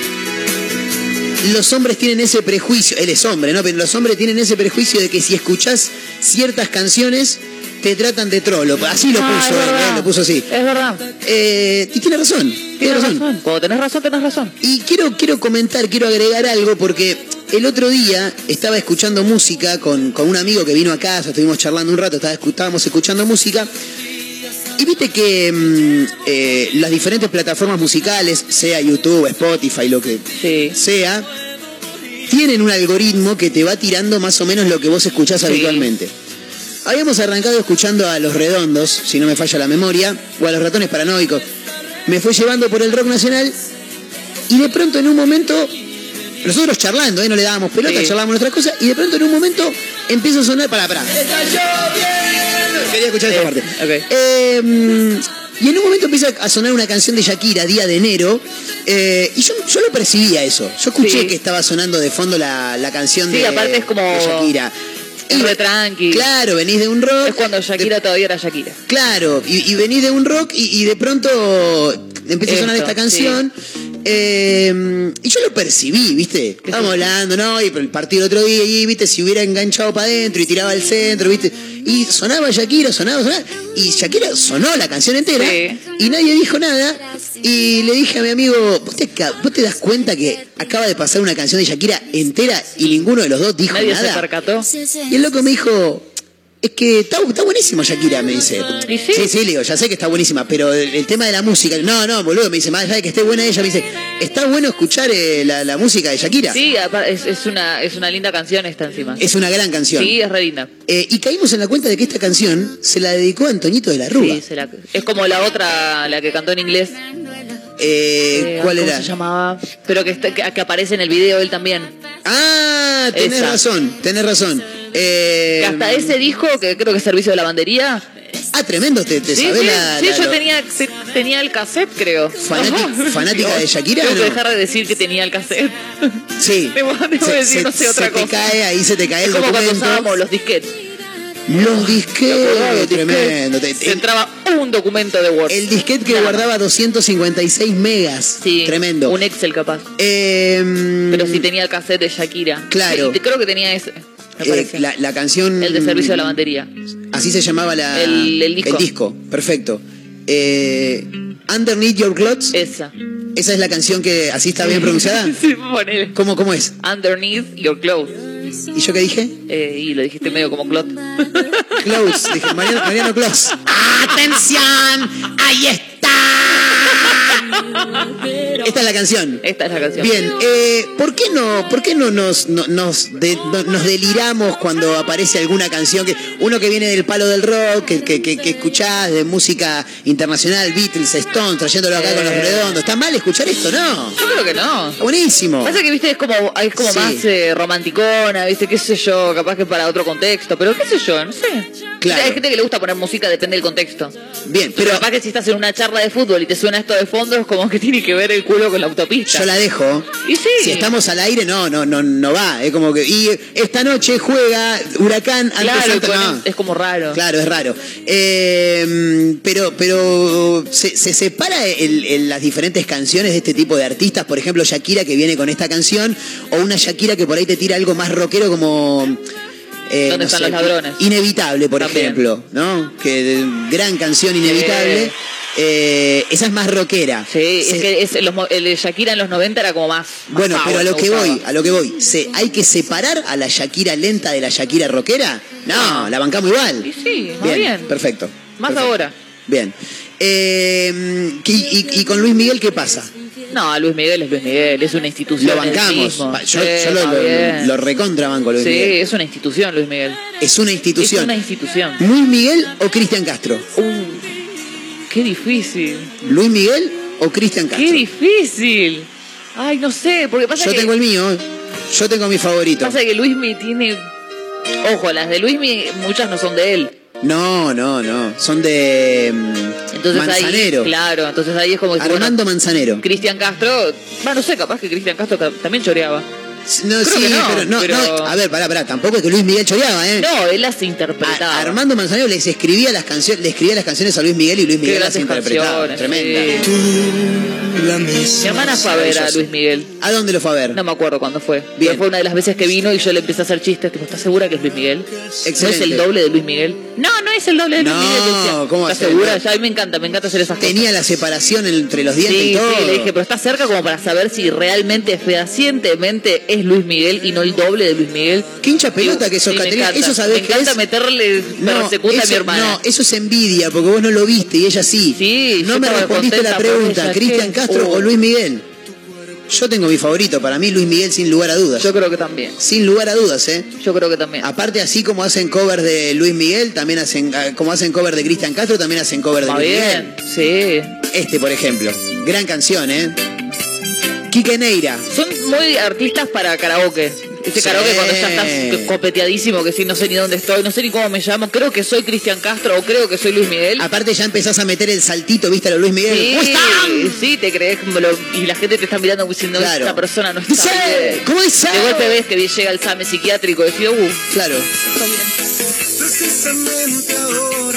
los hombres tienen ese prejuicio, él es hombre, ¿no? Pero los hombres tienen ese prejuicio de que si escuchás ciertas canciones te tratan de trolo. Así lo Ah, puso, él. ¿eh? lo puso así. Es verdad. Eh, y tiene razón, tiene razón. razón. Cuando tenés razón, tenés razón. Y quiero, quiero comentar, quiero agregar algo porque el otro día estaba escuchando música con, con un amigo que vino a casa, estuvimos charlando un rato, estaba estábamos escuchando música. Y viste que mm, eh, las diferentes plataformas musicales, sea YouTube, Spotify, lo que sea, tienen un algoritmo que te va tirando más o menos lo que vos escuchás habitualmente. Habíamos arrancado escuchando a Los Redondos, si no me falla la memoria, o a Los Ratones Paranoicos. Me fue llevando por el rock nacional y de pronto en un momento, nosotros charlando, ¿eh? no le dábamos pelota, Sí. charlábamos nuestras cosas, y de pronto en un momento empieza a sonar, para, para. Quería escuchar esa parte. Eh, y en un momento empieza a sonar una canción de Shakira, Día de Enero, eh, y yo, yo lo percibía eso. Yo escuché Sí. que estaba sonando de fondo la, la canción Sí, de, aparte es como- de Shakira. Es re tranqui. Claro, venís de un rock. Es cuando Shakira todavía era Shakira. Claro, y, y venís de un rock y, y de pronto empieza a sonar esta canción. Eh, y yo lo percibí, ¿viste? Estábamos hablando, ¿no? Y el partido el otro día, y viste, si hubiera enganchado para adentro y tiraba al centro, ¿viste? Y sonaba Shakira, sonaba, sonaba. Y Shakira sonó la canción entera. Y nadie dijo nada. Y le dije a mi amigo, ¿vos te, ca- vos te das cuenta que acaba de pasar una canción de Shakira entera y ninguno de los dos dijo Nadie se nada? percató. Y el loco me dijo, Es que está, está buenísimo Shakira, me dice. ¿Y sí? sí, le digo, ya sé que está buenísima, pero el, el tema de la música, no, no, boludo, me dice, más allá de que esté buena ella, me dice, está bueno escuchar eh, la, la música de Shakira. Sí, es, es una, es una linda canción esta encima. Es una gran canción. Sí, es re linda. Eh, y caímos en la cuenta de que esta canción se la dedicó a Antoñito de la Rúa. Sí, se la- es como la otra, la que cantó en inglés. Eh, Eh, ¿Cuál ¿cómo era? se llamaba? Pero que, está- que, que aparece en el video él también. Ah, tenés Esa. razón, tenés razón. Eh, Que hasta ese disco, que creo que es Servicio de Lavandería. Ah, tremendo, te, te Sí, sabés sí, la, sí, la- yo lo- tenía, te- tenía el cassette, creo. Fanática de Shakira, Tengo que ¿no? dejar de decir que tenía el cassette. Sí. <laughs> Debo, debo Se- decir, se- no sé, otra se cosa. te cae, ahí se te cae Es el como cuando documento. usábamos los disquetes. Los disquetes, tremendo. Te- entraba un documento de Word. el disquete que Nada. guardaba 256 megas. Sí, Tremendo. Un Excel capaz. Eh, Pero sí tenía el cassette de Shakira. Claro. Sí, creo que tenía ese. Eh, la, la canción. el de servicio de lavandería. Así se llamaba la, El- el disco. perfecto. Eh, Underneath Your Clothes. Esa. Esa es la canción que así está bien pronunciada. <laughs> sí, ponele. ¿Cómo, ¿Cómo es? Underneath your clothes. ¿Y yo qué dije? Eh, y lo dijiste medio como clot. <laughs> Close, dije Mariano, Mariano Close. ¡Atención! ¡Ahí está! <laughs> Esta es la canción. Esta es la canción. Bien, eh, ¿por qué no, por qué no nos, no- nos, de- no- nos deliramos cuando aparece alguna canción que uno que viene del palo del rock, que, que, que, que escuchás de música internacional, Beatles, Stone, trayéndolo acá con los Eh. redondos? ¿Está mal escuchar esto? No. Yo creo que no. Buenísimo. Pasa que, viste, es como, es como Sí. más eh, romanticona, viste, qué sé yo, capaz que para otro contexto, pero qué sé yo, no sé. Claro. Hay gente que le gusta poner música, depende del contexto. Bien, Pero pero capaz que si estás en una charla de fútbol y te suena esto de fondo, es como que tiene que ver el culo con la autopista. yo la dejo. Y sí. Si estamos al aire, no, no, no, no va. Es como que. Y esta noche juega Huracán ante Claro, Santa- no. es como raro. Claro, es raro. Eh, pero pero se, se separa el- el- las diferentes canciones de este tipo de artistas. Por ejemplo, Shakira que viene con esta canción. O una Shakira que por ahí te tira algo más rockero como... eh, ¿Dónde están los ladrones? Inevitable, por También. ejemplo. ¿no? Que gran canción Inevitable. Eh, esa es más rockera. Sí, Se- es que es- los el de Shakira en los 90 era como más. más bueno, pero a lo que voy, a lo que voy, se, ¿hay que separar a la Shakira lenta de la Shakira rockera? No, la bancamos igual. Sí, más bien. Perfecto. Más perfecto. ahora. Bien. Eh, ¿y, y- y con Luis Miguel qué pasa? No, Luis Miguel es Luis Miguel, es una institución. Lo sí bancamos. Yo, Sí, yo lo, lo, lo recontra banco Luis Sí, Miguel. es una institución, Luis Miguel. Es una institución. Es una institución. ¿Luis Miguel o Cristian Castro? Uh, qué difícil. ¿Luis Miguel o Cristian Castro? Qué difícil. Ay, no sé, porque pasa Yo que. tengo el mío. Yo tengo mi favorito. Pasa que Luismi tiene. Ojo, las de Luismi, muchas no son de él. No, no, no. Son de mm, Entonces Manzanero. ahí. Claro, entonces ahí es como que. Armando Manzanero. Cristian Castro. Bueno, no sé, capaz que Cristian Castro ta- también choreaba. No, Creo sí, que no, pero no, pero- no. A ver, pará, pará. Tampoco es que Luis Miguel choreaba, ¿eh? No, él las interpretaba. A- Armando Manzanero les escribía las canciones, le escribía las canciones a Luis Miguel y Luis Miguel las interpretaba. Tremenda. sí. Mi hermana fue a ver a Luis Miguel. ¿A dónde lo fue a ver? No me acuerdo cuándo fue. Bien. Pero fue una de las veces que vino y yo le empecé a hacer chistes. Tipo, ¿estás segura que es Luis Miguel? ¿No es el doble de Luis Miguel? No, no es el doble de Luis No, Miguel. decía. ¿cómo ¿Estás segura? No. Ya a mí me encanta, me encanta hacer esas cosas. Tenía la separación entre los dientes Sí, y todo. sí, le dije, pero está cerca como para saber si realmente, fehacientemente es Luis Miguel y no el doble de Luis Miguel. Qué hincha pelota que sos, sí, me Caterina. encanta. Eso Me que encanta es- meterle persecuta a mi eso, hermana. no, eso es envidia, porque vos no lo viste y ella sí. Sí, no me respondiste la pregunta, ¿Cristian. Castro Oh. o Luis Miguel? Yo tengo mi favorito, para mí Luis Miguel sin lugar a dudas. Yo creo que también. Sin lugar a dudas, ¿eh? Yo creo que también. Aparte, así como hacen cover de Luis Miguel, también hacen, ah, como hacen cover de Cristian Castro, también hacen cover de Luis bien, Miguel. sí. Este, por ejemplo. Gran canción, ¿eh? Quique Neira. Son muy artistas para karaoke. Ese Sí. karaoke cuando ya estás copeteadísimo, que sí, no sé ni dónde estoy, no sé ni cómo me llamo, creo que soy Cristian Castro o creo que soy Luis Miguel. Aparte ya empezás a meter el saltito, ¿viste? A lo Luis Miguel. Sí, ¿Cómo están? sí, te crees lo- y la gente te está mirando diciendo Claro. esta persona no está bien. ¿cómo dice? De golpe ves que llega el examen psiquiátrico y decís, uh, Claro. está bien. Precisamente ahora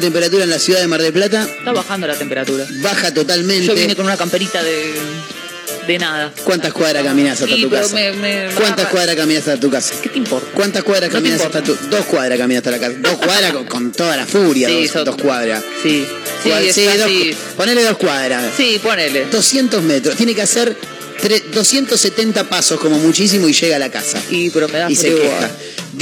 temperatura en la ciudad de Mar del Plata. Está bajando la temperatura. Baja totalmente. Yo vine con una camperita de, de nada. ¿Cuántas cuadras caminas hasta Sí, tu casa? me- me ¿Cuántas cuadras caminas hasta tu casa? ¿Qué te importa? ¿Cuántas cuadras No importa. hasta tu Dos cuadras caminas hasta la casa. Dos cuadras con, con toda la furia. Sí, dos, son- dos cuadras. Sí. Sí, sí, dos ponele dos cuadras. Sí, ponele. 200 metros. Tiene que hacer tre- 270 pasos como muchísimo y llega a la casa. Y pero me y se queja.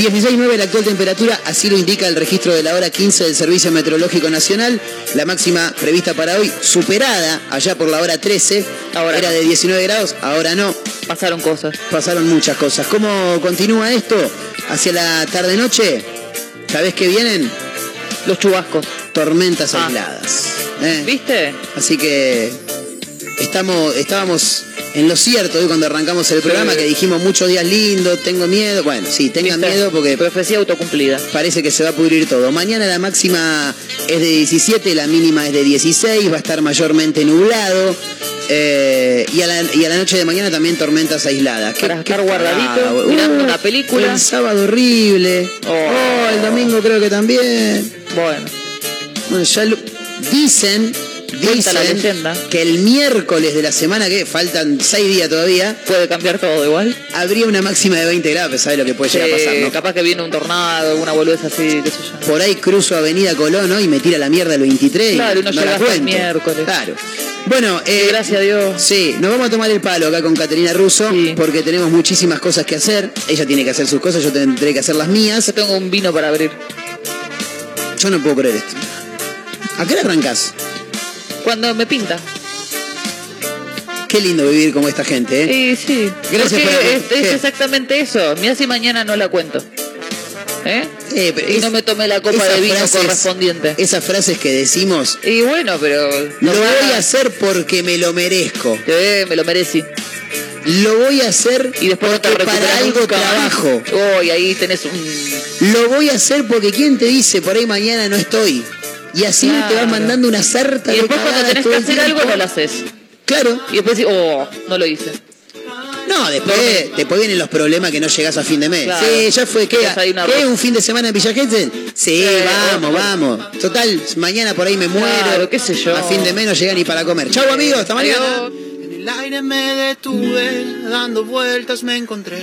Igual. 16.9 la actual temperatura, así lo indica el registro de la hora 15 del Servicio Meteorológico Nacional. La máxima prevista para hoy, superada allá por la hora 13. Ahora Era de 19 grados, ahora no. Pasaron cosas. Pasaron muchas cosas. ¿Cómo continúa esto? Hacia la tarde-noche. ¿Sabés qué vienen? Los chubascos. tormentas Ah. aisladas. ¿eh? ¿Viste? Así que estamos, estábamos en lo cierto hoy cuando arrancamos el programa, que dijimos muchos días lindos, tengo miedo. Bueno, sí, tengan miedo porque Profecía autocumplida. parece que se va a pudrir todo. Mañana la máxima es de 17, la mínima es de 16, va a estar mayormente nublado. eh, y, a la, y a la noche de mañana también tormentas aisladas. ¿Qué- Para qué estar guardadito, mirando una película. El sábado horrible. Oh. Oh, el domingo creo que también. Bueno, Bueno, ya lo- dicen, Cuenta la dicen leyenda. que el miércoles de la semana que faltan seis días todavía, puede cambiar todo igual. habría una máxima de 20 grados, ¿sabes lo que puede llegar a pasar, no? Capaz que viene un tornado, alguna boludez así, qué sé yo. Por ahí cruzo Avenida Colón ¿no? y me tira la mierda el 23. y Claro, y no la llega hasta el miércoles. Claro. Bueno, eh, Gracias a Dios. Sí, nos vamos a tomar el palo acá con Caterina Russo Sí. porque tenemos muchísimas cosas que hacer. Ella tiene que hacer sus cosas, yo tendré que hacer las mías. Yo tengo un vino para abrir. Yo no puedo creer esto. ¿A qué hora arrancás? Cuando me pinta. Qué lindo vivir como esta gente, ¿eh? Sí, sí. Gracias Porque por- es, es ¿qué? exactamente eso. Mira si mañana no la cuento. ¿Eh? Eh, pero Y es- no me tomé la copa de vino frases- correspondiente. Esas frases que decimos, Y bueno, pero. lo no voy a hacer porque me lo merezco. Eh, me lo merecí. Lo voy a hacer Y después no te porque recuperas para algo nunca. trabajo. Oh, y ahí tenés un. Lo voy a hacer porque ¿quién te dice por ahí mañana no estoy? Y así te Claro. vas mandando una sarta Y de después cuando cagadas tenés que hacer algo tiempo. no lo haces. Claro. Y después decís, oh, no lo hice. No, después, después vienen los problemas que no llegás a fin de mes. Claro. Sí, ya fue. ¿Qué? ¿Qué? ¿Un fin de semana en Villa Gesell? Sí, Eh, vamos, bueno. vamos. Total, mañana por ahí me muero. Claro, qué sé yo. A fin de mes no llega ni para comer. Chau, amigos, hasta mañana. En el aire me detuve, dando vueltas me encontré.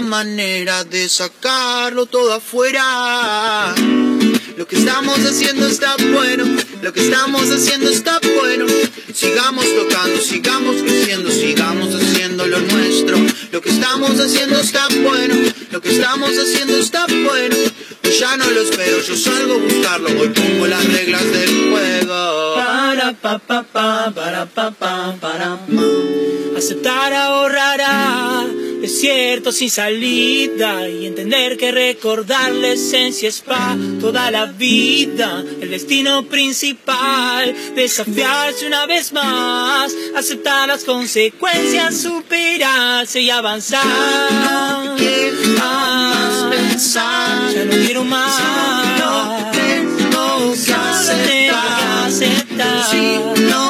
manera de sacarlo todo afuera. Lo que estamos haciendo está bueno, lo que estamos haciendo está bueno. Sigamos tocando, sigamos creciendo, sigamos haciendo lo nuestro. Lo que estamos haciendo está bueno, lo que estamos haciendo está bueno. Hoy ya no lo espero, yo salgo a buscarlo, hoy pongo las reglas del juego. Para pa pa pa para pa pa para pa. Aceptar ahorrará desierto sin salida y entender que recordar la esencia es para toda la vida. El destino principal, desafiarse una vez más, aceptar las consecuencias, superarse y avanzar. No quiero más pensar. Ya no quiero más. Que Solo tengo que aceptar. Si no